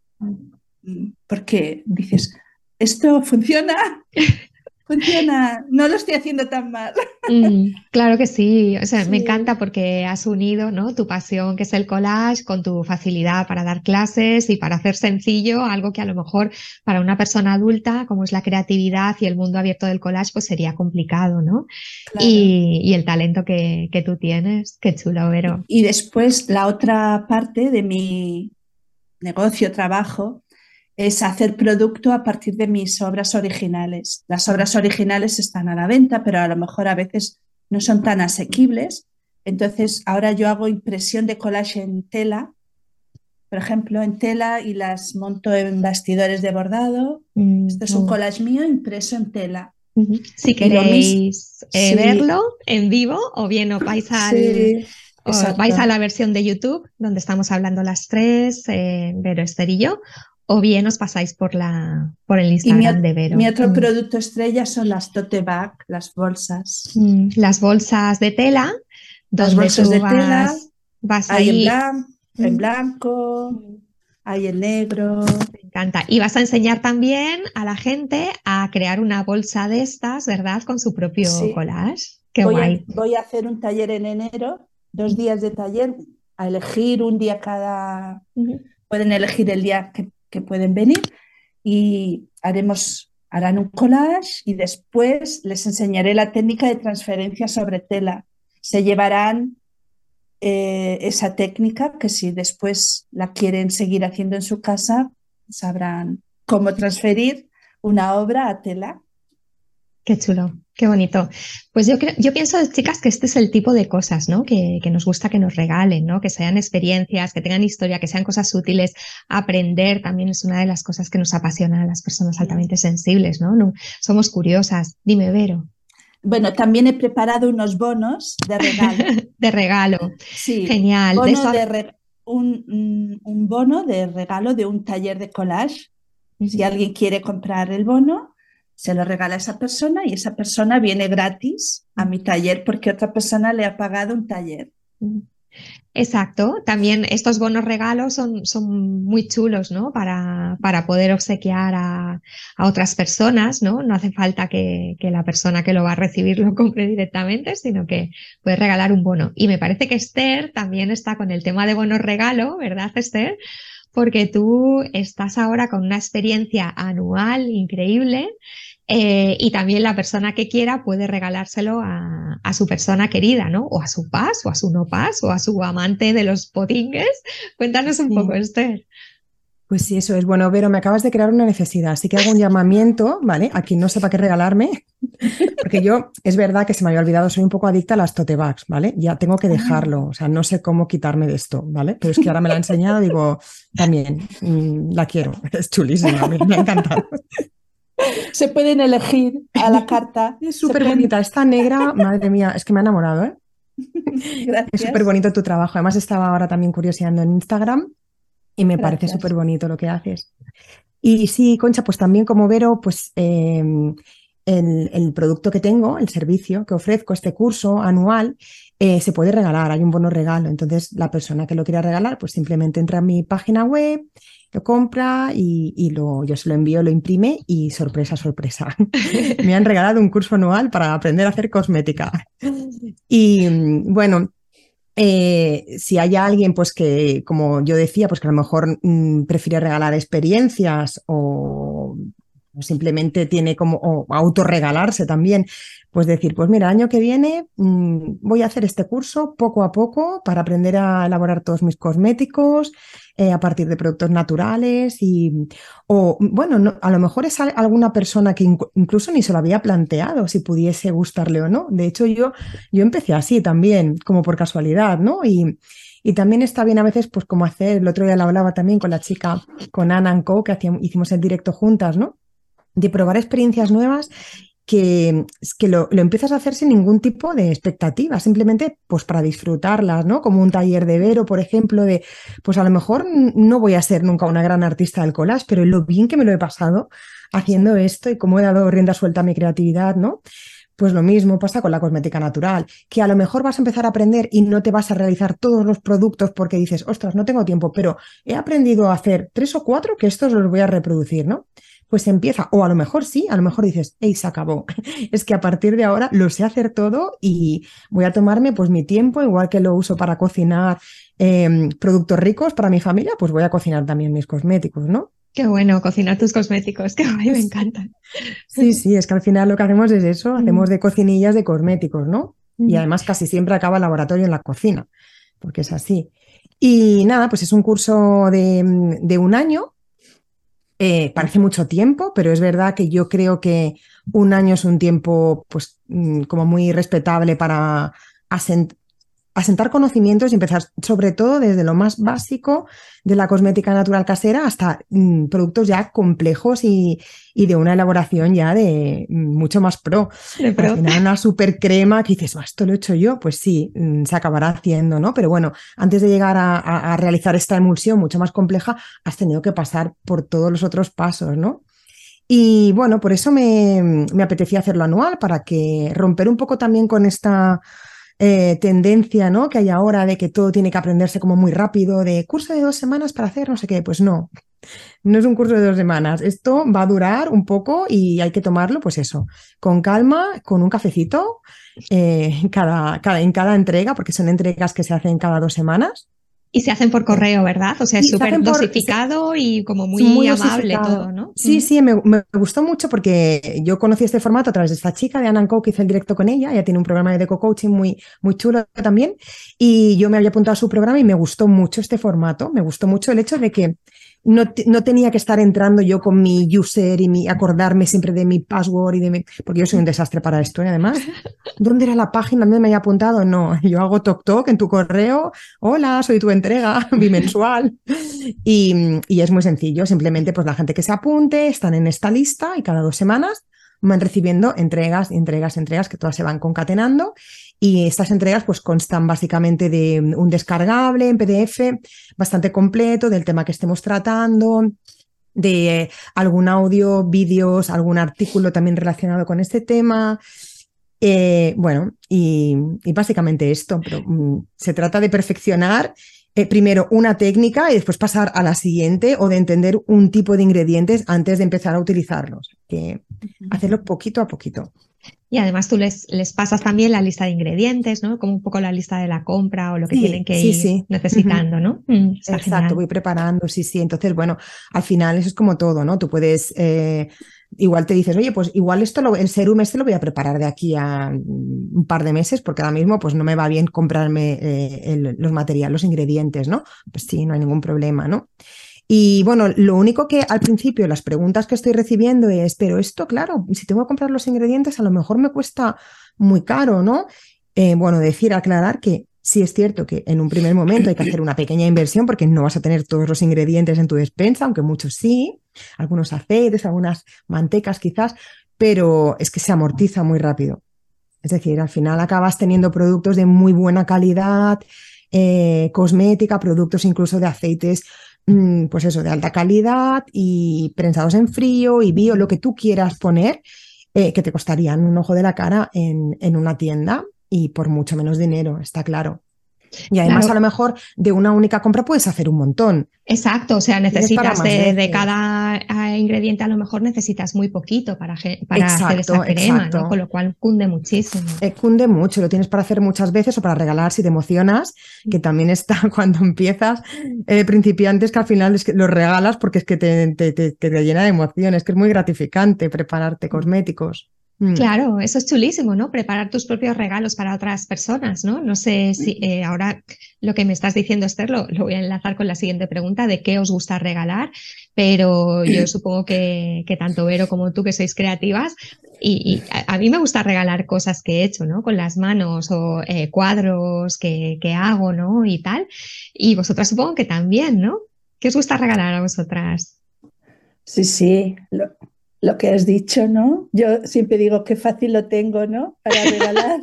Speaker 3: porque dices, esto funciona, [LAUGHS] funciona, no lo estoy haciendo tan mal.
Speaker 2: Mm, claro que sí, o sea, me encanta porque has unido ¿no? tu pasión, que es el collage, con tu facilidad para dar clases y para hacer sencillo algo que a lo mejor para una persona adulta, como es la creatividad y el mundo abierto del collage, pues sería complicado, ¿no? Y, el talento que, que tú tienes, qué chulo, Vero.
Speaker 3: Y después la otra parte de mi negocio, trabajo, es hacer producto a partir de mis obras originales. Las obras originales están a la venta, pero a lo mejor a veces no son tan asequibles. Entonces, ahora yo hago impresión de collage en tela por ejemplo, en tela y las monto en bastidores de bordado. Mm, Esto es un collage mío impreso en tela.
Speaker 2: Si queréis eh, verlo en vivo o bien os vais, al, vais a la versión de YouTube donde estamos hablando las tres, eh, Vero, yo, o bien os pasáis por, la, por el Instagram de Vero.
Speaker 3: Mi otro mm. producto estrella son las tote bag, las bolsas.
Speaker 2: Mm, las bolsas de tela.
Speaker 3: Las bolsas de tela. Vas hay en, blanco, hay en negro.
Speaker 2: Me encanta. Y vas a enseñar también a la gente a crear una bolsa de estas, ¿verdad? Con su propio collage. Qué
Speaker 3: voy
Speaker 2: guay.
Speaker 3: A, voy a hacer un taller en enero, dos días de taller, a elegir un día cada. Pueden elegir el día que que pueden venir y haremos, harán un collage y después les enseñaré la técnica de transferencia sobre tela. Se llevarán eh, esa técnica que si después la quieren seguir haciendo en su casa, sabrán cómo transferir una obra a tela.
Speaker 2: Qué chulo. Qué bonito. Pues yo, creo, yo pienso, chicas, que este es el tipo de cosas, ¿no? Que, que, nos gusta que nos regalen, ¿no? Que sean experiencias, que tengan historia, que sean cosas útiles. Aprender también es una de las cosas que nos apasiona a las personas altamente sensibles, ¿no? no somos curiosas. Dime, Vero.
Speaker 3: Bueno, también he preparado unos bonos de regalo. [LAUGHS]
Speaker 2: de regalo. Sí. Genial.
Speaker 3: un, un, bono de regalo de un taller de collage. Si alguien quiere comprar el bono, se lo regala a esa persona y esa persona viene gratis a mi taller porque otra persona le ha pagado un taller.
Speaker 2: Exacto, también estos bonos regalos son, son muy chulos, ¿no? Para, para poder obsequiar a, otras personas, ¿no? No hace falta que, que, la persona que lo va a recibir lo compre directamente, sino que puede regalar un bono. Y me parece que Esther también está con el tema de bonos regalo, ¿verdad, Esther? Porque tú estás ahora con una experiencia anual increíble eh, y también la persona que quiera puede regalárselo a, su persona querida, ¿no? O a su paz, o a su no paz, o a su amante de los potingues. Cuéntanos un poco, Esther.
Speaker 1: Pues sí, eso es. Bueno, Vero, me acabas de crear una necesidad, así que hago un llamamiento, ¿vale? A quien no sepa qué regalarme, [LAUGHS] porque yo, es verdad que se me había olvidado, soy un poco adicta a las tote bags, ¿vale? Ya tengo que ah. dejarlo, o sea, no sé cómo quitarme de esto, ¿vale? Pero es que ahora me la ha enseñado, digo, también, mm, la quiero, [LAUGHS] es chulísima, me, me ha encantado. [LAUGHS]
Speaker 3: Se pueden elegir a la carta.
Speaker 1: Es súper bonita. Esta negra, madre mía, es que me ha enamorado, ¿eh? Es súper bonito tu trabajo. Además, estaba ahora también curioseando en Instagram y me parece súper bonito lo que haces. Y sí, Concha, pues también como Vero, pues em, el, producto que tengo, el servicio que ofrezco, este curso anual, eh, se puede regalar, hay un bono regalo. Entonces, la persona que lo quiera regalar, pues simplemente entra a mi página web, lo compra y, lo, yo se lo envío, lo imprime y sorpresa, sorpresa. [LAUGHS] Me han regalado un curso anual para aprender a hacer cosmética. [LAUGHS] Y bueno, eh, si hay alguien, pues que, como yo decía, pues que a lo mejor mm, prefiere regalar experiencias o simplemente tiene como o autorregalarse también, pues decir, pues mira, año que viene mm, voy a hacer este curso poco a poco para aprender a elaborar todos mis cosméticos, eh, a partir de productos naturales y, o bueno, a lo mejor es alguna persona que incluso ni se lo había planteado si pudiese gustarle o no. De hecho, yo, yo empecé así también, como por casualidad, ¿no? Y, y también está bien a veces, pues como hacer, el otro día lo hablaba también con la chica, con Anna Co, que hicimos el directo juntas, ¿no? De probar experiencias nuevas que, que lo, lo, empiezas a hacer sin ningún tipo de expectativa, simplemente pues para disfrutarlas, ¿no? Como un taller de Vero, por ejemplo, de pues a lo mejor no voy a ser nunca una gran artista del collage, pero lo bien que me lo he pasado haciendo esto y cómo he dado rienda suelta a mi creatividad, ¿no? Pues lo mismo pasa con la cosmética natural, que a lo mejor vas a empezar a aprender y no te vas a realizar todos los productos porque dices, ostras, no tengo tiempo, pero he aprendido a hacer tres o cuatro que estos los voy a reproducir, ¿no? Pues empieza, o a lo mejor sí, a lo mejor dices, hey, se acabó. [LAUGHS] es que a partir de ahora lo sé hacer todo y voy a tomarme pues mi tiempo, igual que lo uso para cocinar em, productos ricos para mi familia, pues voy a cocinar también mis cosméticos, ¿no?
Speaker 2: Qué bueno, cocinar tus cosméticos, que a mí me encantan.
Speaker 1: Sí, sí, es que al final lo que hacemos es eso, hacemos de cocinillas de cosméticos, ¿no? Y además casi siempre acaba el laboratorio en la cocina, porque es así. Y nada, pues es un curso de, de un año eh, parece mucho tiempo, pero es verdad que yo creo que un año es un tiempo pues, mm, como muy respetable para asentar conocimientos y empezar sobre todo desde lo más básico de la cosmética natural casera hasta mm, productos ya complejos y, de una elaboración ya de mm, mucho más pro. Al final una super crema que dices, esto lo he hecho yo, pues sí, mm, se acabará haciendo, ¿no? Pero bueno, antes de llegar a, realizar esta emulsión mucho más compleja, has tenido que pasar por todos los otros pasos, ¿no? Y bueno, por eso me, me apetecía hacerlo anual, para que romper un poco también con esta eh, tendencia ¿no? que hay ahora de que todo tiene que aprenderse como muy rápido, de curso de dos semanas para hacer no sé qué, pues no, no es un curso de dos semanas, esto va a durar un poco y hay que tomarlo, pues eso, con calma, con un cafecito eh, [LAUGHS] cada, cada, en cada entrega, porque son entregas que se hacen cada dos semanas.
Speaker 2: Y se hacen por correo, ¿verdad? O sea, es súper dosificado y como muy, amable todo, ¿no?
Speaker 1: Sí, sí, me, gustó mucho porque yo conocí este formato a través de esta chica de Anna Co, que hice el directo con ella. Ella tiene un programa de deco coaching muy, muy chulo también. Y yo me había apuntado a su programa y me gustó mucho este formato. Me gustó mucho el hecho de que no, no, tenía que estar entrando yo con mi user y mi, acordarme siempre de mi password y de mi, porque yo soy un desastre para esto, y ¿eh? además, ¿dónde era la página donde me había apuntado? No, [LAUGHS] yo hago toc toc en tu correo, hola, soy tu entrega [LAUGHS] bimensual y, y es muy sencillo, simplemente pues la gente que se apunte están en esta lista y cada dos semanas van recibiendo entregas, entregas, entregas que todas se van concatenando y estas entregas pues constan básicamente de un descargable en PDF bastante completo del tema que estemos tratando, de algún audio, vídeos, algún artículo también relacionado con este tema. Eh, bueno, y, básicamente esto, pero mm, se trata de perfeccionar eh, primero una técnica y después pasar a la siguiente o de entender un tipo de ingredientes antes de empezar a utilizarlos. Que hacerlo poquito a poquito.
Speaker 2: Y además tú les, les pasas también la lista de ingredientes, ¿no? Como un poco la lista de la compra o lo que tienen que ir necesitando, ¿no?
Speaker 1: Mm, Exacto, voy preparando, sí, sí. Entonces, bueno, al final eso es como todo, ¿no? Tú puedes, eh, igual te dices, oye, pues igual esto, lo, el serum este lo voy a preparar de aquí a un par de meses porque ahora mismo pues no me va bien comprarme eh, los materiales, los ingredientes, ¿no? Pues sí, no hay ningún problema, ¿no? Y bueno, lo único que al principio las preguntas que estoy recibiendo es, pero esto, claro, si tengo que comprar los ingredientes, a lo mejor me cuesta muy caro, ¿no? Eh, bueno, decir, aclarar que sí es cierto que en un primer momento hay que hacer una pequeña inversión porque no vas a tener todos los ingredientes en tu despensa, aunque muchos sí, algunos aceites, algunas mantecas quizás, pero es que se amortiza muy rápido. Es decir, al final acabas teniendo productos de muy buena calidad, eh, cosmética, productos incluso de aceites pues eso, de alta calidad y prensados en frío y bio, lo que tú quieras poner, eh, que te costarían un ojo de la cara en, en una tienda y por mucho menos dinero, está claro. Y además a lo mejor de una única compra puedes hacer un montón.
Speaker 2: Exacto, o sea, necesitas de, cada ah, ingrediente a lo mejor necesitas muy poquito para, para hacer esa crema, ¿no? con lo cual cunde muchísimo.
Speaker 1: Eh, cunde mucho, lo tienes para hacer muchas veces o para regalar si te emocionas, que también está [LAUGHS] cuando empiezas eh, principiantes que al final es que los regalas porque es que te, te, te, te llena de emociones, que es muy gratificante prepararte cosméticos.
Speaker 2: Mm. Claro, eso es chulísimo, ¿no? Preparar tus propios regalos para otras personas, ¿no? No sé si eh, ahora lo que me estás diciendo, Esther, lo, voy a enlazar con la siguiente pregunta de qué os gusta regalar, pero yo [CLEARS THROAT] supongo que, tanto Vero como tú que sois creativas, y, a, mí me gusta regalar cosas que he hecho, ¿no? Con las manos o eh, cuadros que, que hago, ¿no? Y tal. Y vosotras supongo que también, ¿no? ¿Qué os gusta regalar a vosotras?
Speaker 3: Sí, sí lo que has dicho, ¿no? Yo siempre digo qué fácil lo tengo, ¿no? Para [LAUGHS] regalar.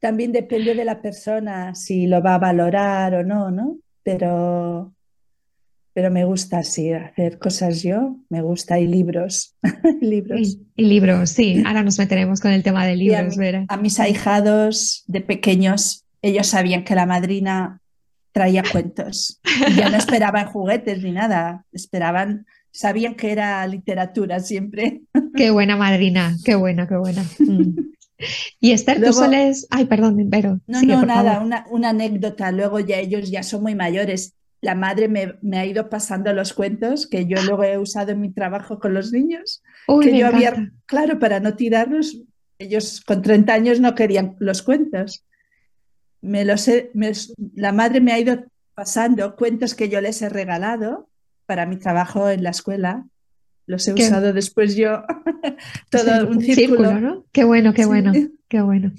Speaker 3: También depende de la persona si lo va a valorar o no, ¿no? Pero, pero me gusta así hacer cosas yo, me gusta y libros. [LAUGHS] libros.
Speaker 2: Y, libros, sí. Ahora nos meteremos con el tema de libros,
Speaker 3: a, a mis ahijados de pequeños, ellos sabían que la madrina traía cuentos. Y ya no [LAUGHS] esperaban juguetes ni nada, esperaban sabían que era literatura siempre.
Speaker 2: Qué buena madrina, qué buena, qué buena. [LAUGHS] Mm. Y Esther, tú sueles. Ay, perdón, pero.
Speaker 3: No, no, nada, una, una, anécdota. Luego ya ellos ya son muy mayores. La madre me, me, ha ido pasando los cuentos que yo luego he usado en mi trabajo con los niños. que yo había, claro, para no tirarlos, ellos con 30 años no querían los cuentos. Me los la madre me ha ido pasando cuentos que yo les he regalado para mi trabajo en la escuela. Los he usado después yo. [LAUGHS] Todo un círculo.
Speaker 2: ¿no? Qué bueno, qué bueno, qué bueno.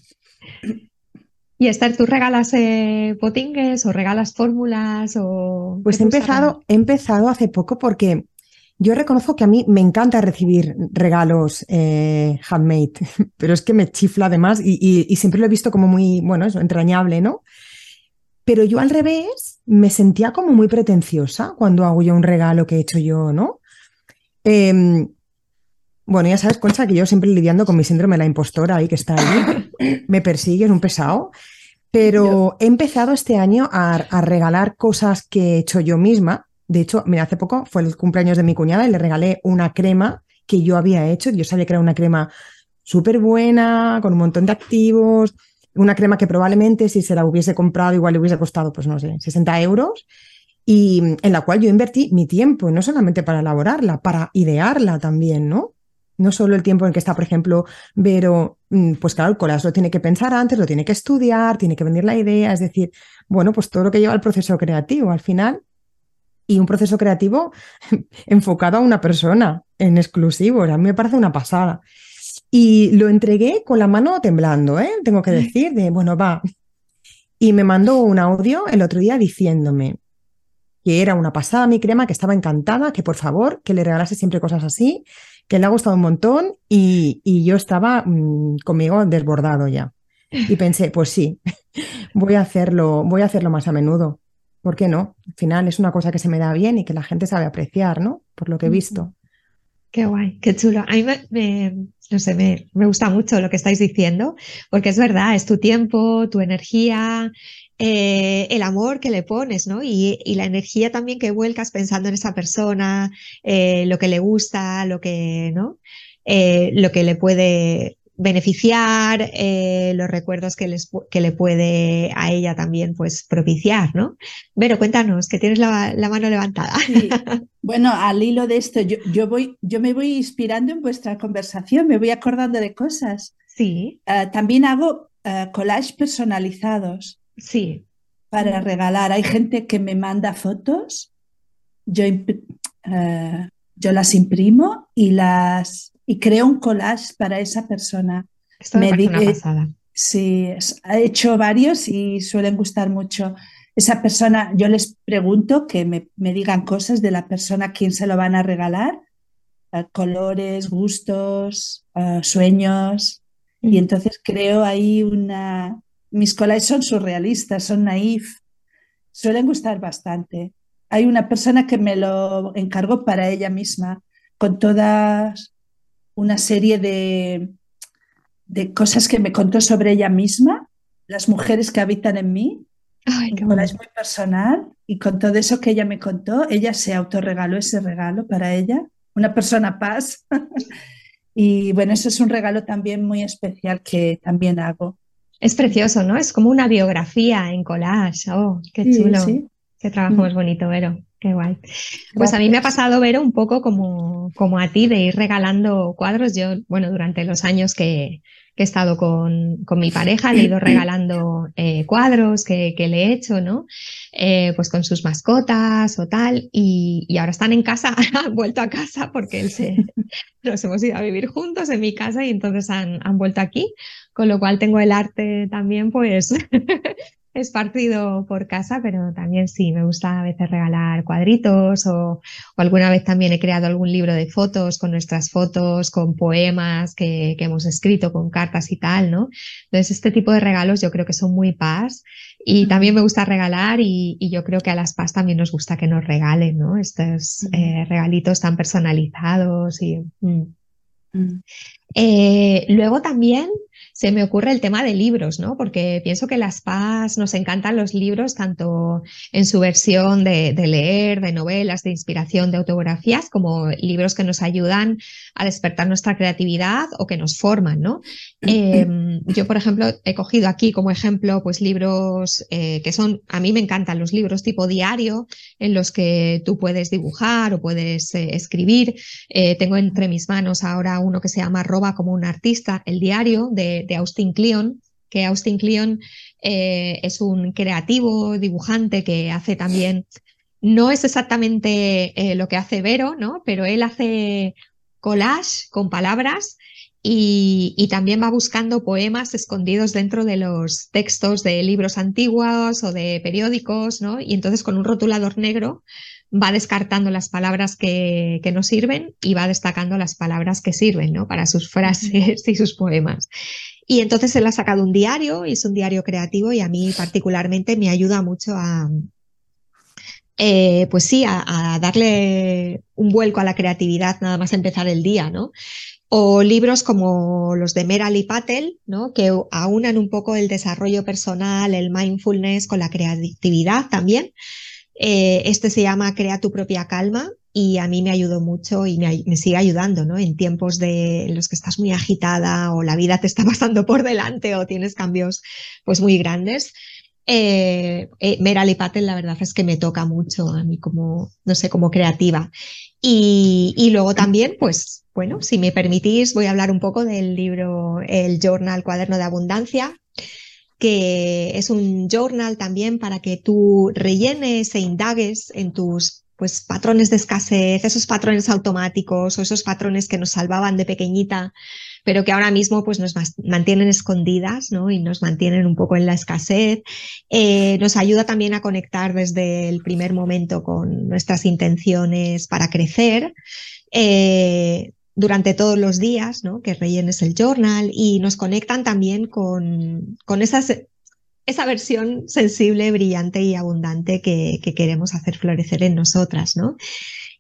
Speaker 2: Y Esther, ¿tú regalas eh, potingues o regalas fórmulas? O...
Speaker 1: Pues he empezado, he empezado hace poco porque yo reconozco que a mí me encanta recibir regalos eh, handmade, [LAUGHS] pero es que me chifla además y, siempre lo he visto como muy, bueno, eso, entrañable, ¿no? Pero yo al revés me sentía como muy pretenciosa cuando hago yo un regalo que he hecho yo, ¿no? Em, bueno, ya sabes, Concha, que yo siempre lidiando con mi síndrome de la impostora ahí que está ahí, me persigue, es un pesado. Pero he empezado este año a regalar cosas que he hecho yo misma, de hecho, mira, hace poco fue el cumpleaños de mi cuñada y le regalé una crema que yo había hecho. Yo sabía que era una crema súper buena, con un montón de activos, una crema que probablemente si se la hubiese comprado igual le hubiese costado, pues no sé, 60 euros, y en la cual yo invertí mi tiempo, no solamente para elaborarla, para idearla también, ¿no? No solo el tiempo en que está, por ejemplo, Vero, mm, pues claro, el colas lo tiene que pensar antes, lo tiene que estudiar, tiene que venir la idea, es decir, bueno, pues todo lo que lleva al proceso creativo, al final y un proceso creativo [LAUGHS] enfocado a una persona en exclusivo. A mí me parece una pasada. Y lo entregué con la mano temblando, ¿eh? tengo que decir, de bueno, va. Y me mandó un audio el otro día diciéndome que era una pasada mi crema, que estaba encantada, que por favor, que le regalase siempre cosas así, que le ha gustado un montón y, yo estaba mm, conmigo desbordado ya. Y pensé, pues sí, [LAUGHS] voy a hacerlo, voy a hacerlo más a menudo. ¿por qué no? Al final es una cosa que se me da bien y que la gente sabe apreciar, ¿no? Por lo que he visto.
Speaker 2: Qué guay, qué chulo. A mí me, no sé, me, me, gusta mucho lo que estáis diciendo, porque es verdad, es tu tiempo, tu energía, eh, el amor que le pones, ¿no? Y, la energía también que vuelcas pensando en esa persona, eh, lo que le gusta, lo que, ¿no? Eh, lo que le puede beneficiar, eh, los recuerdos que, les, que le puede a ella también pues propiciar, ¿no? Pero cuéntanos, que tienes la, mano levantada. [LAUGHS]
Speaker 3: Bueno, al hilo de esto, yo, yo, voy, yo me voy inspirando en vuestra conversación, me voy acordando de cosas.
Speaker 2: Sí.
Speaker 3: Ah, también hago uh, collages personalizados.
Speaker 2: Sí.
Speaker 3: Para regalar. Hay gente que me manda fotos, yo, ah, yo las imprimo y las y creo un collage para esa persona.
Speaker 2: Esto me, me una pasada.
Speaker 3: Sí, ha hecho varios y suelen gustar mucho. Esa persona, yo les pregunto que me, digan cosas de la persona a quien se lo van a regalar, eh, colores, gustos, eh, sueños. Y entonces creo ahí una... Mis collages son surrealistas, son naif, suelen gustar bastante. Hay una persona que me lo encargó para ella misma, con todas una serie de, de cosas que me contó sobre ella misma, las mujeres que habitan en mí.
Speaker 2: Ay,
Speaker 3: es muy personal y con todo eso que ella me contó, ella se autorregaló ese regalo para ella, una persona paz. [LAUGHS] y bueno, eso es un regalo también muy especial que también hago.
Speaker 2: Es precioso, ¿no? Es como una biografía en collage. Oh, qué chulo. Qué trabajo mm. más bonito, Vero. Qué guay. Pues a mí me ha pasado, ver un poco como, como a ti, de ir regalando cuadros. Yo, bueno, durante los años que, he estado con, con, mi pareja, le he ido regalando eh, cuadros que, que, le he hecho, ¿no? Eh, pues con sus mascotas o tal. Y, y, ahora están en casa, [LAUGHS] han vuelto a casa porque él se, nos hemos ido a vivir juntos en mi casa y entonces han, han vuelto aquí. Con lo cual tengo el arte también, pues, [LAUGHS] es partido por casa, pero también sí, me gusta a veces regalar cuadritos o, alguna vez también he creado algún libro de fotos con nuestras fotos, con poemas que, hemos escrito, con cartas y tal, ¿no? Entonces, este tipo de regalos yo creo que son muy paz y también me gusta regalar y, yo creo que a las paz también nos gusta que nos regalen, ¿no? Estos eh, regalitos tan personalizados y... Mm. Mm. Eh, luego también se me ocurre el tema de libros, ¿no? Porque pienso que las PAS nos encantan los libros, tanto en su versión de, leer, de novelas, de inspiración, de autografías, como libros que nos ayudan a despertar nuestra creatividad o que nos forman, ¿no? Em, yo, por ejemplo, he cogido aquí como ejemplo, pues libros eh, que son, a mí me encantan los libros tipo diario, en los que tú puedes dibujar o puedes eh, escribir. Eh, tengo entre mis manos ahora uno que se llama Roba como un artista, el diario de Austin Kleon, que Austin Kleon eh, es un creativo dibujante que hace también, no es exactamente eh, lo que hace Vero, ¿no? Pero él hace collage con palabras y, también va buscando poemas escondidos dentro de los textos de libros antiguos o de periódicos, ¿no? Y entonces con un rotulador negro va descartando las palabras que, que no sirven y va destacando las palabras que sirven, ¿no? Para sus frases [LAUGHS] y sus poemas. Y entonces él ha sacado un diario, y es un diario creativo y a mí particularmente me ayuda mucho a, eh, pues sí, a, darle un vuelco a la creatividad nada más empezar el día, ¿no? o libros como los de Merali Patel, ¿no? que aunan un poco el desarrollo personal, el mindfulness con la creatividad también. Eh, este se llama Crea tu propia calma y a mí me ayudó mucho y me, sigue ayudando ¿no? en tiempos de, en los que estás muy agitada o la vida te está [LAUGHS] pasando por delante o tienes cambios pues muy grandes. Eh, eh, Patel la verdad es que me toca mucho a mí como, no sé, como creativa. Y, y luego también, pues bueno, si me permitís, voy a hablar un poco del libro El Journal Cuaderno de Abundancia, que es un journal también para que tú rellenes e indagues en tus pues, patrones de escasez, esos patrones automáticos o esos patrones que nos salvaban de pequeñita, pero que ahora mismo pues, nos mantienen escondidas ¿no? y nos mantienen un poco en la escasez. Eh, nos ayuda también a conectar desde el primer momento con nuestras intenciones para crecer. Eh, durante todos los días, ¿no? que rellenes el journal y nos conectan también con, con esas, esa versión sensible, brillante y abundante que, que queremos hacer florecer en nosotras. ¿no?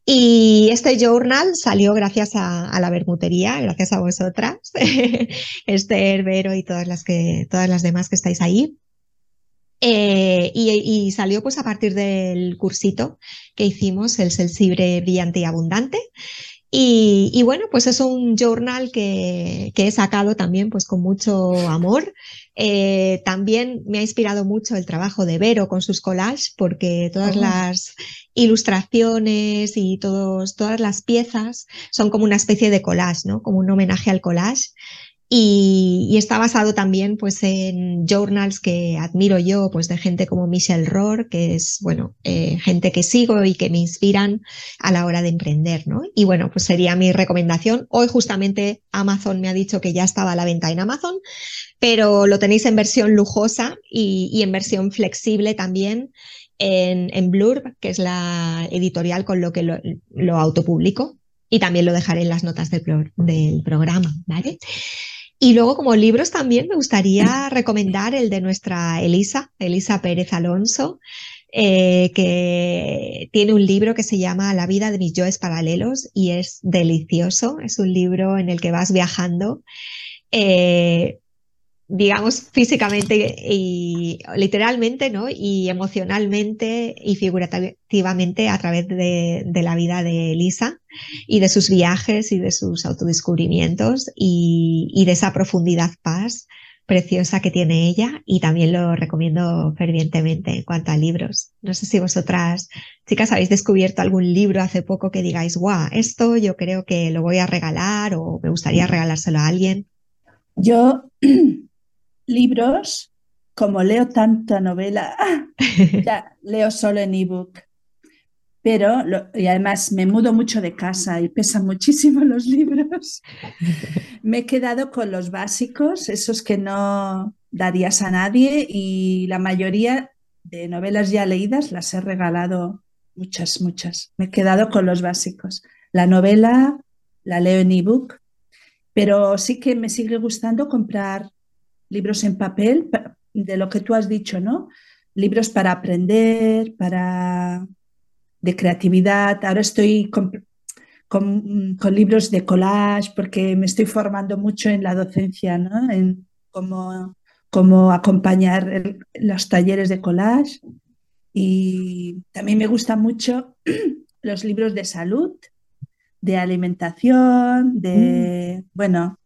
Speaker 2: Y este journal salió gracias a, la bermutería, gracias a vosotras, [LAUGHS] Esther, Vero y todas las, que, todas las demás que estáis ahí. Eh, y, y, salió pues a partir del cursito que hicimos, el sensible, brillante y abundante. Y, bueno, pues es un journal que, que, he sacado también pues con mucho amor. Eh, también me ha inspirado mucho el trabajo de Vero con sus collages, porque todas oh. las ilustraciones y todos, todas las piezas son como una especie de collage, ¿no? Como un homenaje al collage. Y, está basado también pues, en journals que admiro yo, pues de gente como Michelle Rohr, que es, bueno, eh, gente que sigo y que me inspiran a la hora de emprender, ¿no? Y bueno, pues sería mi recomendación. Hoy justamente Amazon me ha dicho que ya estaba a la venta en Amazon, pero lo tenéis en versión lujosa y, en versión flexible también en, en, Blurb, que es la editorial con lo que lo, autopublico. Y también lo dejaré en las notas del, del programa, ¿vale? Y luego como libros también me gustaría recomendar el de nuestra Elisa, Elisa Pérez Alonso, eh, que tiene un libro que se llama La vida de mis yoes paralelos y es delicioso. Es un libro en el que vas viajando eh, digamos, físicamente y literalmente, ¿no? Y emocionalmente y figurativamente a través de, la vida de Elisa y de sus viajes y de sus autodescubrimientos y, y, de esa profundidad paz preciosa que tiene ella y también lo recomiendo fervientemente en cuanto a libros. No sé si vosotras, chicas, habéis descubierto algún libro hace poco que digáis, guau, esto yo creo que lo voy a regalar o me gustaría regalárselo a alguien.
Speaker 3: Yo [CLEARS THROAT] libros, como leo tanta novela, [LAUGHS] ya leo solo en ebook. Pero, y además me mudo mucho de casa y pesan muchísimo [LAUGHS] los libros. me he quedado con los básicos, esos que no darías a nadie y la mayoría de novelas ya leídas las he regalado muchas, muchas. Me he quedado con los básicos. La novela la leo en ebook, pero sí que me sigue gustando comprar libros en papel, de lo que tú has dicho, ¿no? Libros para aprender, para de creatividad. Ahora estoy con, con, libros de collage porque me estoy formando mucho en la docencia, ¿no? En cómo, cómo acompañar los talleres de collage. Y también me gustan mucho [CLEARS THROAT] los libros de salud, de alimentación, de, mm. bueno,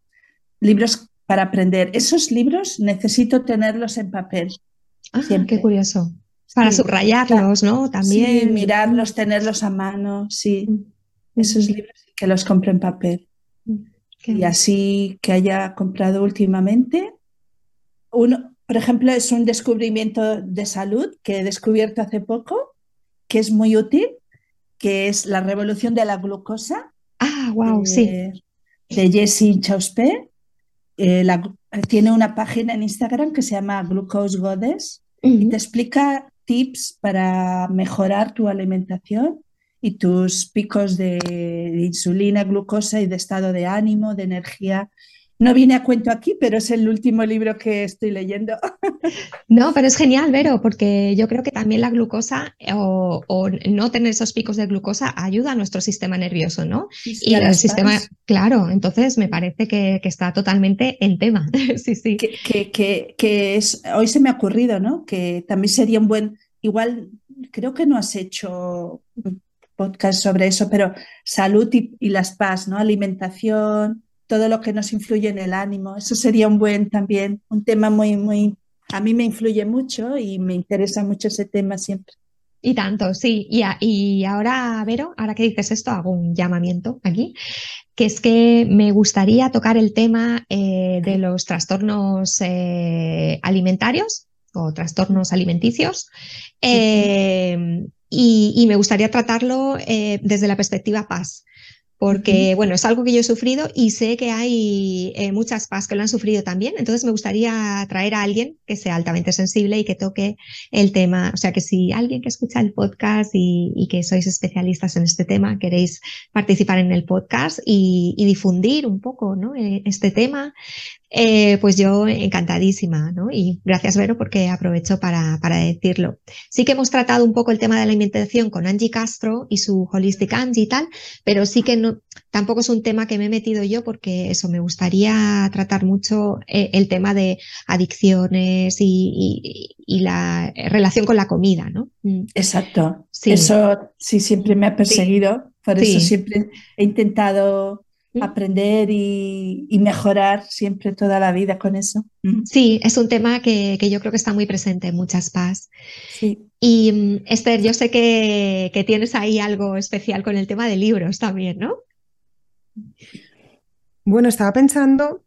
Speaker 3: libros para aprender. Esos libros necesito tenerlos en papel.
Speaker 2: Ah, qué curioso. Para subrayarlos, ¿no? También.
Speaker 3: Sí, mirarlos, tenerlos a mano, sí. Mm. Esos libros que los compro en papel. Mm, y así que haya comprado últimamente. Uno, por ejemplo, es un descubrimiento de salud que he descubierto hace poco, que es muy útil, que es la revolución de la glucosa.
Speaker 2: Ah, wow, sí
Speaker 3: de Jessie Chauspe. Eh, tiene una página en Instagram que se llama Glucose Goddess y te explica tips para mejorar tu alimentación y tus picos de, insulina, glucosa y de estado de ánimo, de energía. No viene a cuento aquí, pero es el último libro que estoy leyendo. [LAUGHS]
Speaker 2: No, pero es genial, Vero, porque yo creo que también la glucosa o, no tener esos picos de glucosa ayuda a nuestro sistema nervioso, ¿no? y el sistema, claro, entonces me parece que, está totalmente en tema. [LAUGHS] sí, sí.
Speaker 3: Que, que, que, es, hoy se me ha ocurrido, ¿no? Que también sería un buen, igual creo que no has hecho podcast sobre eso, pero salud y, las paz, ¿no? Alimentación, todo lo que nos influye en el ánimo. Eso sería un buen también, un tema muy, muy, a mí me influye mucho y me interesa mucho ese tema siempre.
Speaker 2: Y tanto, sí. Y, y ahora, Vero, ahora que dices esto, hago un llamamiento aquí, que es que me gustaría tocar el tema eh, de los trastornos eh, alimentarios o trastornos alimenticios. Eh, y, me gustaría tratarlo desde la perspectiva paz porque bueno, es algo que yo he sufrido y sé que hay eh, muchas PAS que lo han sufrido también, entonces me gustaría traer a alguien que sea altamente sensible y que toque el tema, o sea que si alguien que escucha el podcast y, que sois especialistas en este tema, queréis participar en el podcast y, difundir un poco ¿no? este tema, eh, pues yo encantadísima, ¿no? Y gracias, Vero, porque aprovecho para, para, decirlo. Sí que hemos tratado un poco el tema de la alimentación con Angie Castro y su Holistic Angie y tal, pero sí que no, tampoco es un tema que me he metido yo porque eso, me gustaría tratar mucho eh, el tema de adicciones y, y, la relación con la comida, ¿no?
Speaker 3: Mm. Exacto. Eso sí siempre me ha perseguido, por eso siempre he intentado aprender y, mejorar siempre toda la vida con eso.
Speaker 2: Sí, es un tema que, yo creo que está muy presente en muchas PAS.
Speaker 3: Sí.
Speaker 2: Y mm, Esther, yo sé que, que, tienes ahí algo especial con el tema de libros también, ¿no?
Speaker 1: Bueno, estaba pensando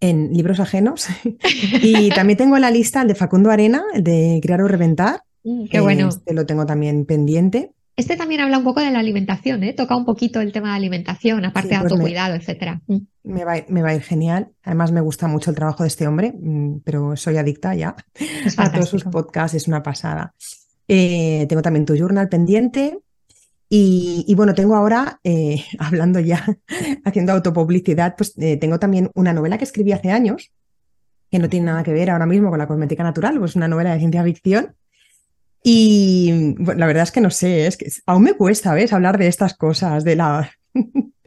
Speaker 1: en libros ajenos [LAUGHS] y también tengo la lista el de Facundo Arena, el de Crear o Reventar.
Speaker 2: Mm, qué bueno.
Speaker 1: Este lo tengo también pendiente.
Speaker 2: Este también habla un poco de la alimentación, ¿eh? toca un poquito el tema de alimentación, aparte de pues autocuidado, etc. Mm.
Speaker 1: Me va, a ir genial. Además, me gusta mucho el trabajo de este hombre, mm, pero soy adicta ya a todos sus podcasts, es una pasada. Eh, tengo también tu journal pendiente. Y, bueno, tengo ahora, eh, [LAUGHS] hablando ya, haciendo autopublicidad, pues eh, tengo también una novela que escribí hace años, que no tiene nada que ver ahora mismo con la cosmética natural, pues una novela de ciencia ficción y la verdad es que no sé, es que aún me cuesta, ¿ves? Hablar de estas cosas, de la... [LAUGHS]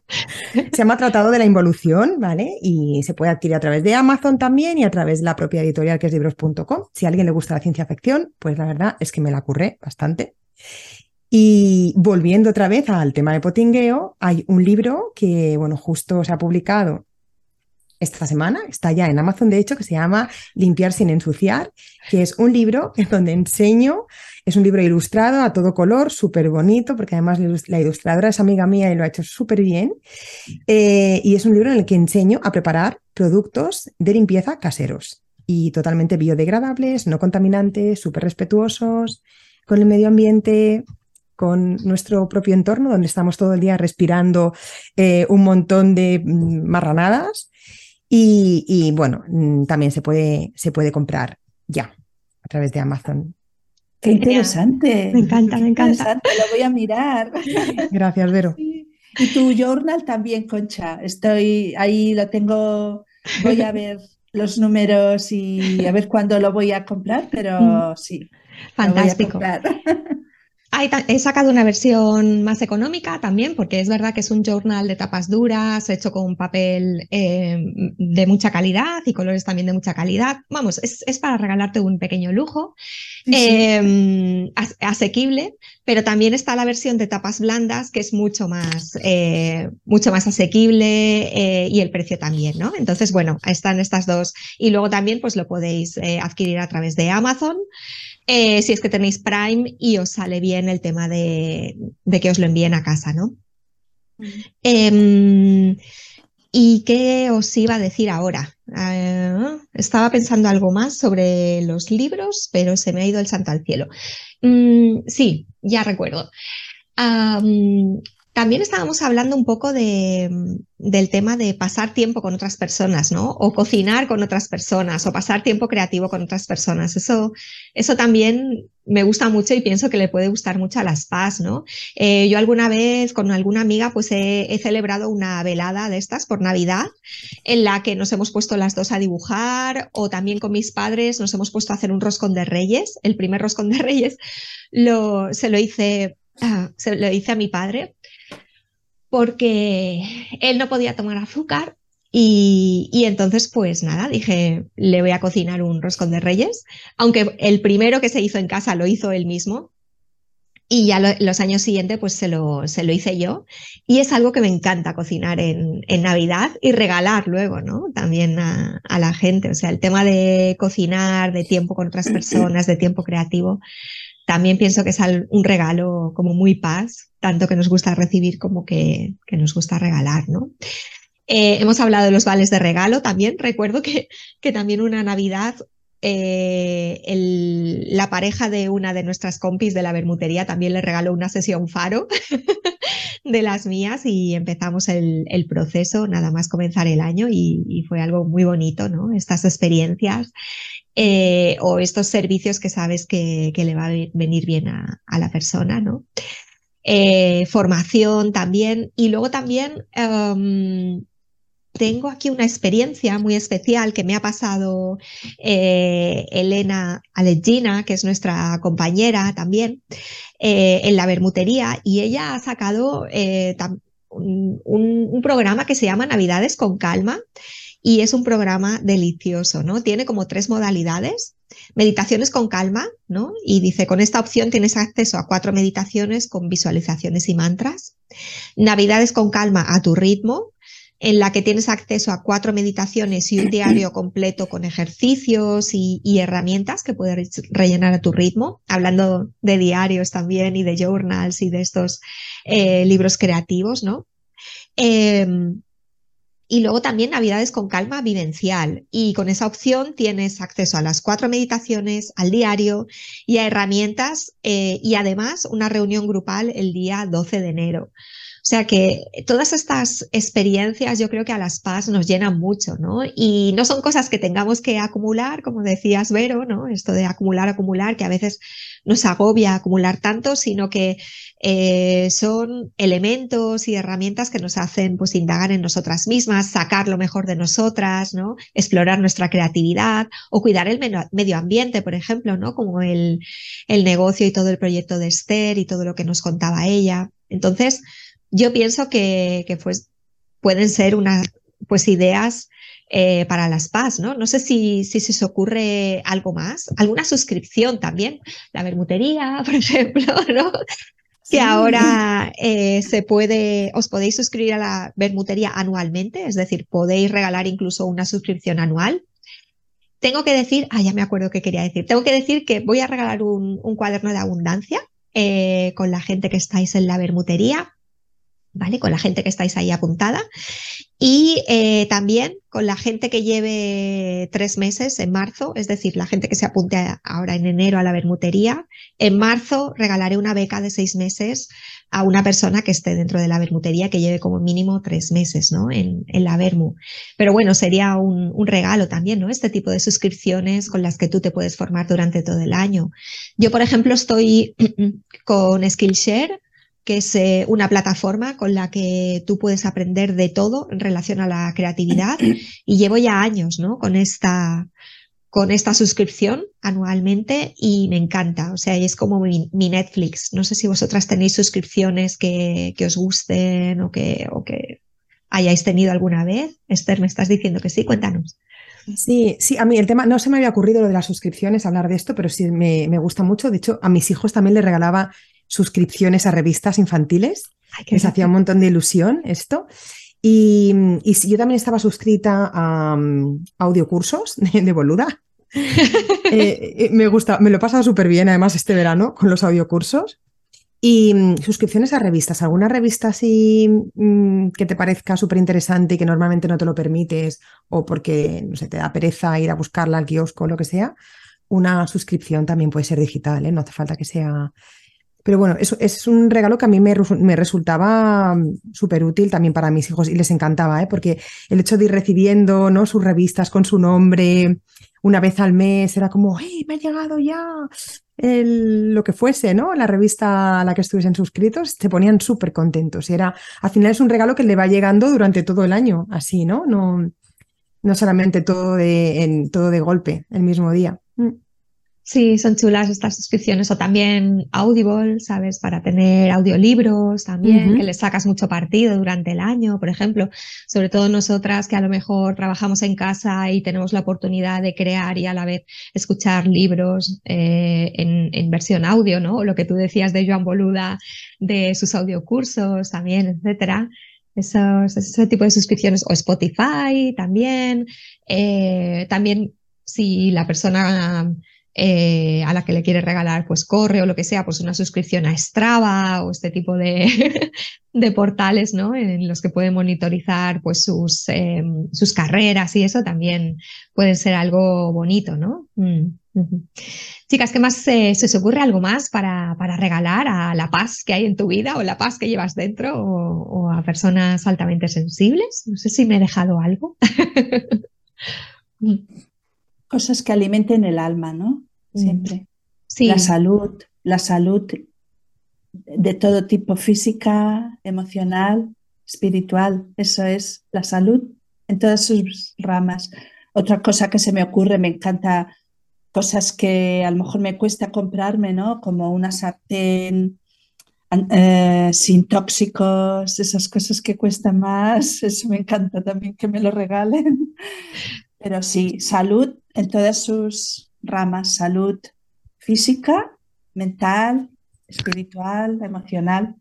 Speaker 1: se llama Tratado de la Involución, ¿vale? Y se puede adquirir a través de Amazon también y a través de la propia editorial que es libros.com. Si a alguien le gusta la ciencia ficción, pues la verdad es que me la curré bastante. Y volviendo otra vez al tema de potingueo, hay un libro que, bueno, justo se ha publicado esta semana, está ya en Amazon de hecho, que se llama Limpiar sin ensuciar, que es un libro [LAUGHS] en donde enseño, es un libro ilustrado a todo color, súper bonito, porque además la ilustradora es amiga mía y lo ha hecho súper bien, eh, y es un libro en el que enseño a preparar productos de limpieza caseros y totalmente biodegradables, no contaminantes, súper respetuosos con el medio ambiente, con nuestro propio entorno, donde estamos todo el día respirando eh, un montón de mm, marranadas y, bueno, mm, también se puede, se puede comprar ya a través de Amazon.
Speaker 3: Qué interesante.
Speaker 2: Me encanta, me encanta.
Speaker 3: Lo voy a mirar. [LAUGHS]
Speaker 1: Gracias, Vero.
Speaker 3: Y tu journal también, Concha. Estoy ahí, lo tengo. Voy a ver los números y a ver cuándo lo voy a comprar, pero [LAUGHS] sí.
Speaker 2: Fantástico. [LAUGHS] he sacado una versión más económica también, porque es verdad que es un journal de tapas duras, hecho con papel eh, de mucha calidad y colores también de mucha calidad. Vamos, es, para regalarte un pequeño lujo, em, asequible, pero también está la versión de tapas blandas, que es mucho más, eh, mucho más asequible eh, y el precio también, ¿no? Entonces, bueno, están estas dos. Y luego también, pues lo podéis adquirir a través de Amazon. Eh, si es que tenéis Prime y os sale bien el tema de, que os lo envíen a casa, ¿no? Em, ¿Y qué os iba a decir ahora? Ah, estaba pensando algo más sobre los libros, pero se me ha ido el santo al cielo. Mm, sí, ya recuerdo. También estábamos hablando un poco de, del tema de pasar tiempo con otras personas, ¿no? O cocinar con otras personas, o pasar tiempo creativo con otras personas. Eso, eso también me gusta mucho y pienso que le puede gustar mucho a las PAS, ¿no? Eh, yo alguna vez con alguna amiga pues he, celebrado una velada de estas por Navidad en la que nos hemos puesto las dos a dibujar o también con mis padres nos hemos puesto a hacer un roscón de reyes. El primer roscón de reyes lo, se lo hice, ah, se lo hice a mi padre porque él no podía tomar azúcar y, entonces, pues nada, dije, le voy a cocinar un roscón de reyes, aunque el primero que se hizo en casa lo hizo él mismo. Y ya los años siguientes, pues se lo, se lo hice yo. Y es algo que me encanta cocinar en, en Navidad y regalar luego, ¿no? También a, a, la gente. O sea, el tema de cocinar, de tiempo con otras [CLEARS THROAT] personas, de tiempo creativo, también pienso que es un regalo como muy paz, tanto que nos gusta recibir como que, que nos gusta regalar, ¿no? Eh, hemos hablado de los vales de regalo también. Recuerdo que, que también una Navidad eh, la pareja de una de nuestras compis de la bermutería también le regaló una sesión faro [LAUGHS] de las mías y empezamos el, proceso nada más comenzar el año y, fue algo muy bonito, ¿no? Estas experiencias eh, o estos servicios que sabes que, le va a venir bien a, la persona, ¿no? Formación también y luego también em, tengo aquí una experiencia muy especial que me ha pasado eh, Elena Alegina, que es nuestra compañera también, eh, en la bermutería, y ella ha sacado eh, un, programa que se llama Navidades con Calma, y es un programa delicioso, ¿no? Tiene como tres modalidades. Meditaciones con calma, ¿no? Y dice, con esta opción tienes acceso a cuatro meditaciones con visualizaciones y mantras. Navidades con calma a tu ritmo, en la que tienes acceso a cuatro meditaciones y un [CLEARS THROAT] diario completo con ejercicios y, herramientas que puedes rellenar a tu ritmo, hablando de diarios también y de journals y de estos eh, libros creativos, ¿no? Em, y luego también Navidades con calma vivencial. Y con esa opción tienes acceso a las cuatro meditaciones, al diario y a herramientas eh, y además una reunión grupal el día 12 de enero. O sea que todas estas experiencias yo creo que a las PAS nos llenan mucho, ¿no? Y no son cosas que tengamos que acumular, como decías Vero, ¿no? Esto de acumular, acumular, que a veces nos agobia acumular tanto, sino que eh, son elementos y herramientas que nos hacen pues indagar en nosotras mismas, sacar lo mejor de nosotras, ¿no? Explorar nuestra creatividad o cuidar el medio ambiente, por ejemplo, ¿no? Como el, el negocio y todo el proyecto de Esther y todo lo que nos contaba ella. Entonces, yo pienso que, pues, pueden ser unas pues, ideas eh, para las PAS, ¿no? No sé si, si, se os ocurre algo más, alguna suscripción también, la bermutería, [LAUGHS] por ejemplo, ¿no? Que ahora eh, se puede, os podéis suscribir a la bermutería anualmente, es decir, podéis regalar incluso una suscripción anual. Tengo que decir, ah, ya me acuerdo qué quería decir, tengo que decir que voy a regalar un, cuaderno de abundancia eh, con la gente que estáis en la bermutería ¿vale? Con la gente que estáis ahí apuntada. Y eh, también con la gente que lleve tres meses en marzo, es decir, la gente que se apunte ahora en enero a la bermutería. En marzo regalaré una beca de seis meses a una persona que esté dentro de la bermutería que lleve como mínimo tres meses, ¿no? En, en la bermu. Pero bueno, sería un, un, regalo también, ¿no? Este tipo de suscripciones con las que tú te puedes formar durante todo el año. Yo, por ejemplo, estoy [CLEARS THROAT] con Skillshare que es eh, una plataforma con la que tú puedes aprender de todo en relación a la creatividad [CLEARS THROAT] y llevo ya años ¿no? con, esta, con esta suscripción anualmente y me encanta, o sea, es como mi, Netflix. No sé si vosotras tenéis suscripciones que, que os gusten o que, o que hayáis tenido alguna vez. Esther, me estás diciendo que sí, cuéntanos.
Speaker 1: Sí, sí, a mí el tema, no se me había ocurrido lo de las suscripciones, hablar de esto, pero sí me, me gusta mucho. De hecho, a mis hijos también les regalaba suscripciones a revistas infantiles. Les hacía un montón de ilusión esto. Y, yo también estaba suscrita a, um, audiocursos de, boluda. [LAUGHS] Eh, eh, me gusta, me lo he pasado súper bien además este verano con los audiocursos. Y mm, suscripciones a revistas, alguna revista así mm, que te parezca súper interesante y que normalmente no te lo permites o porque no sé, te da pereza ir a buscarla al kiosco o lo que sea, una suscripción también puede ser digital, ¿eh? no hace falta que sea pero bueno, eso es un regalo que a mí me, me resultaba mm, súper útil también para mis hijos y les encantaba, ¿eh? porque el hecho de ir recibiendo ¿no? sus revistas con su nombre una vez al mes era como, ¡hey, me ha llegado ya! El, lo que fuese, ¿no? La revista a la que estuviesen suscritos, se ponían súper contentos. Y era, al final es un regalo que le va llegando durante todo el año, así, ¿no? No, no solamente todo de, en, todo de golpe, el mismo día. Mm.
Speaker 2: Sí, son chulas estas suscripciones o también Audible, ¿sabes? Para tener audiolibros también, que les sacas mucho partido durante el año, por ejemplo. Sobre todo nosotras que a lo mejor trabajamos en casa y tenemos la oportunidad de crear y a la vez escuchar libros eh, en, versión audio, ¿no? O lo que tú decías de Joan Boluda, de sus audiocursos también, etcétera. Esos, ese tipo de suscripciones o Spotify también. Eh, también si la persona eh, a la que le quiere regalar pues corre o lo que sea, pues una suscripción a Strava o este tipo de, [LAUGHS] de portales ¿no? en los que puede monitorizar pues sus, em, sus carreras y eso también puede ser algo bonito, ¿no? Mm, Chicas, ¿qué más se, se os ocurre algo más para, para, regalar a la paz que hay en tu vida o la paz que llevas dentro o, o a personas altamente sensibles? No sé si me he dejado algo. [LAUGHS]
Speaker 3: cosas que alimenten el alma, ¿no? Mm. Siempre. Sí. La salud, la salud de todo tipo, física, emocional, espiritual. Eso es la salud en todas sus ramas. Otra cosa que se me ocurre, me encanta cosas que a lo mejor me cuesta comprarme, ¿no? Como una sartén eh, sin tóxicos, esas cosas que cuestan más, [LAUGHS] eso me encanta también que me lo regalen. Pero sí, salud en todas sus ramas, salud física, mental, espiritual, emocional.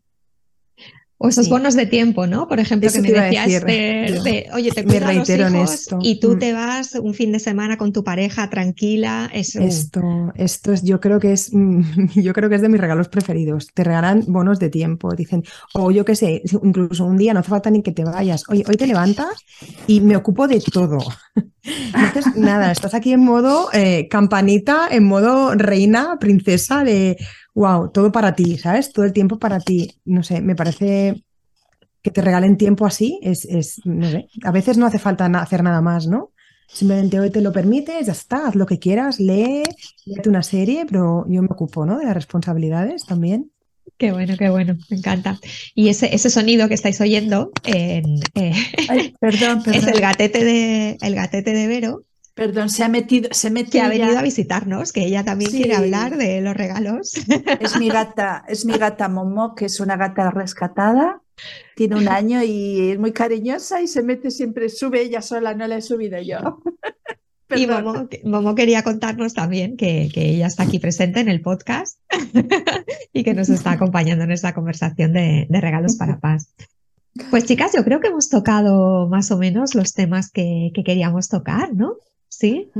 Speaker 2: O esos bonos de tiempo, ¿no? Por ejemplo, que me decías de, oye, te cuidas los hijos y tú mm. te vas un fin de semana con tu pareja tranquila.
Speaker 1: Esto, esto es, yo creo que es, [LAUGHS] yo creo que es de mis regalos preferidos. Te regalan bonos de tiempo, dicen, o yo qué sé, incluso un día no hace falta ni que te vayas. Oye, hoy te levantas y me ocupo de todo. [LAUGHS] Entonces, nada, estás aquí en modo eh, campanita, en modo reina, princesa de wow, todo para ti, ¿sabes? Todo el tiempo para ti. No sé, me parece que te regalen tiempo así, es, es no sé, a veces no hace falta hacer nada más, ¿no? Simplemente hoy te lo permites, ya está, haz lo que quieras, lee, léete una serie, pero yo me ocupo, ¿no? De las responsabilidades también.
Speaker 2: Qué bueno, qué bueno, me encanta. Y ese, ese sonido que estáis oyendo eh,
Speaker 3: perdón, [LAUGHS]
Speaker 2: es el gatete de el gatete de Vero,
Speaker 3: Perdón, se ha metido, se
Speaker 2: Que ha venido a visitarnos, que ella también quiere hablar de los regalos. [LAUGHS]
Speaker 3: Es mi gata, es mi gata Momo, que es una gata rescatada, tiene un año y es muy cariñosa y se mete siempre, sube ella sola, no la he subido yo.
Speaker 2: Y [LAUGHS] Momo, quería contarnos también que, que, ella está aquí presente en el podcast [LAUGHS] y que nos está acompañando en esta conversación de, de regalos para paz. Pues chicas, yo creo que hemos tocado más o menos los temas que, que queríamos tocar, ¿no? ¿Sí?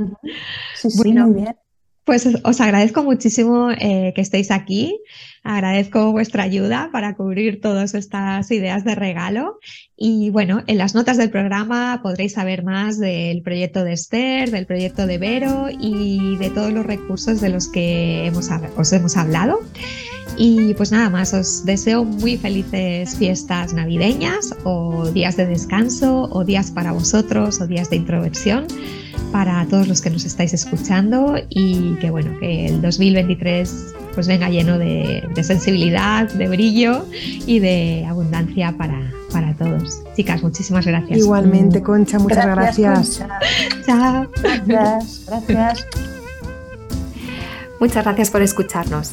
Speaker 3: Sí, muy bien.
Speaker 2: Pues os agradezco muchísimo eh, que estéis aquí. Agradezco vuestra ayuda para cubrir todas estas ideas de regalo. Y bueno, en las notas del programa podréis saber más del proyecto de Esther, del proyecto de Vero y de todos los recursos de los que hemos, os hemos hablado. Y pues nada más, os deseo muy felices fiestas navideñas o días de descanso o días para vosotros o días de introversión para todos los que nos estáis escuchando y que bueno, que el 2023 pues venga lleno de, sensibilidad, de brillo y de abundancia para, para todos. Chicas, muchísimas gracias.
Speaker 1: Igualmente, Concha, muchas gracias.
Speaker 2: Chao.
Speaker 3: Gracias, gracias.
Speaker 4: Muchas gracias por escucharnos.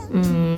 Speaker 4: Mm.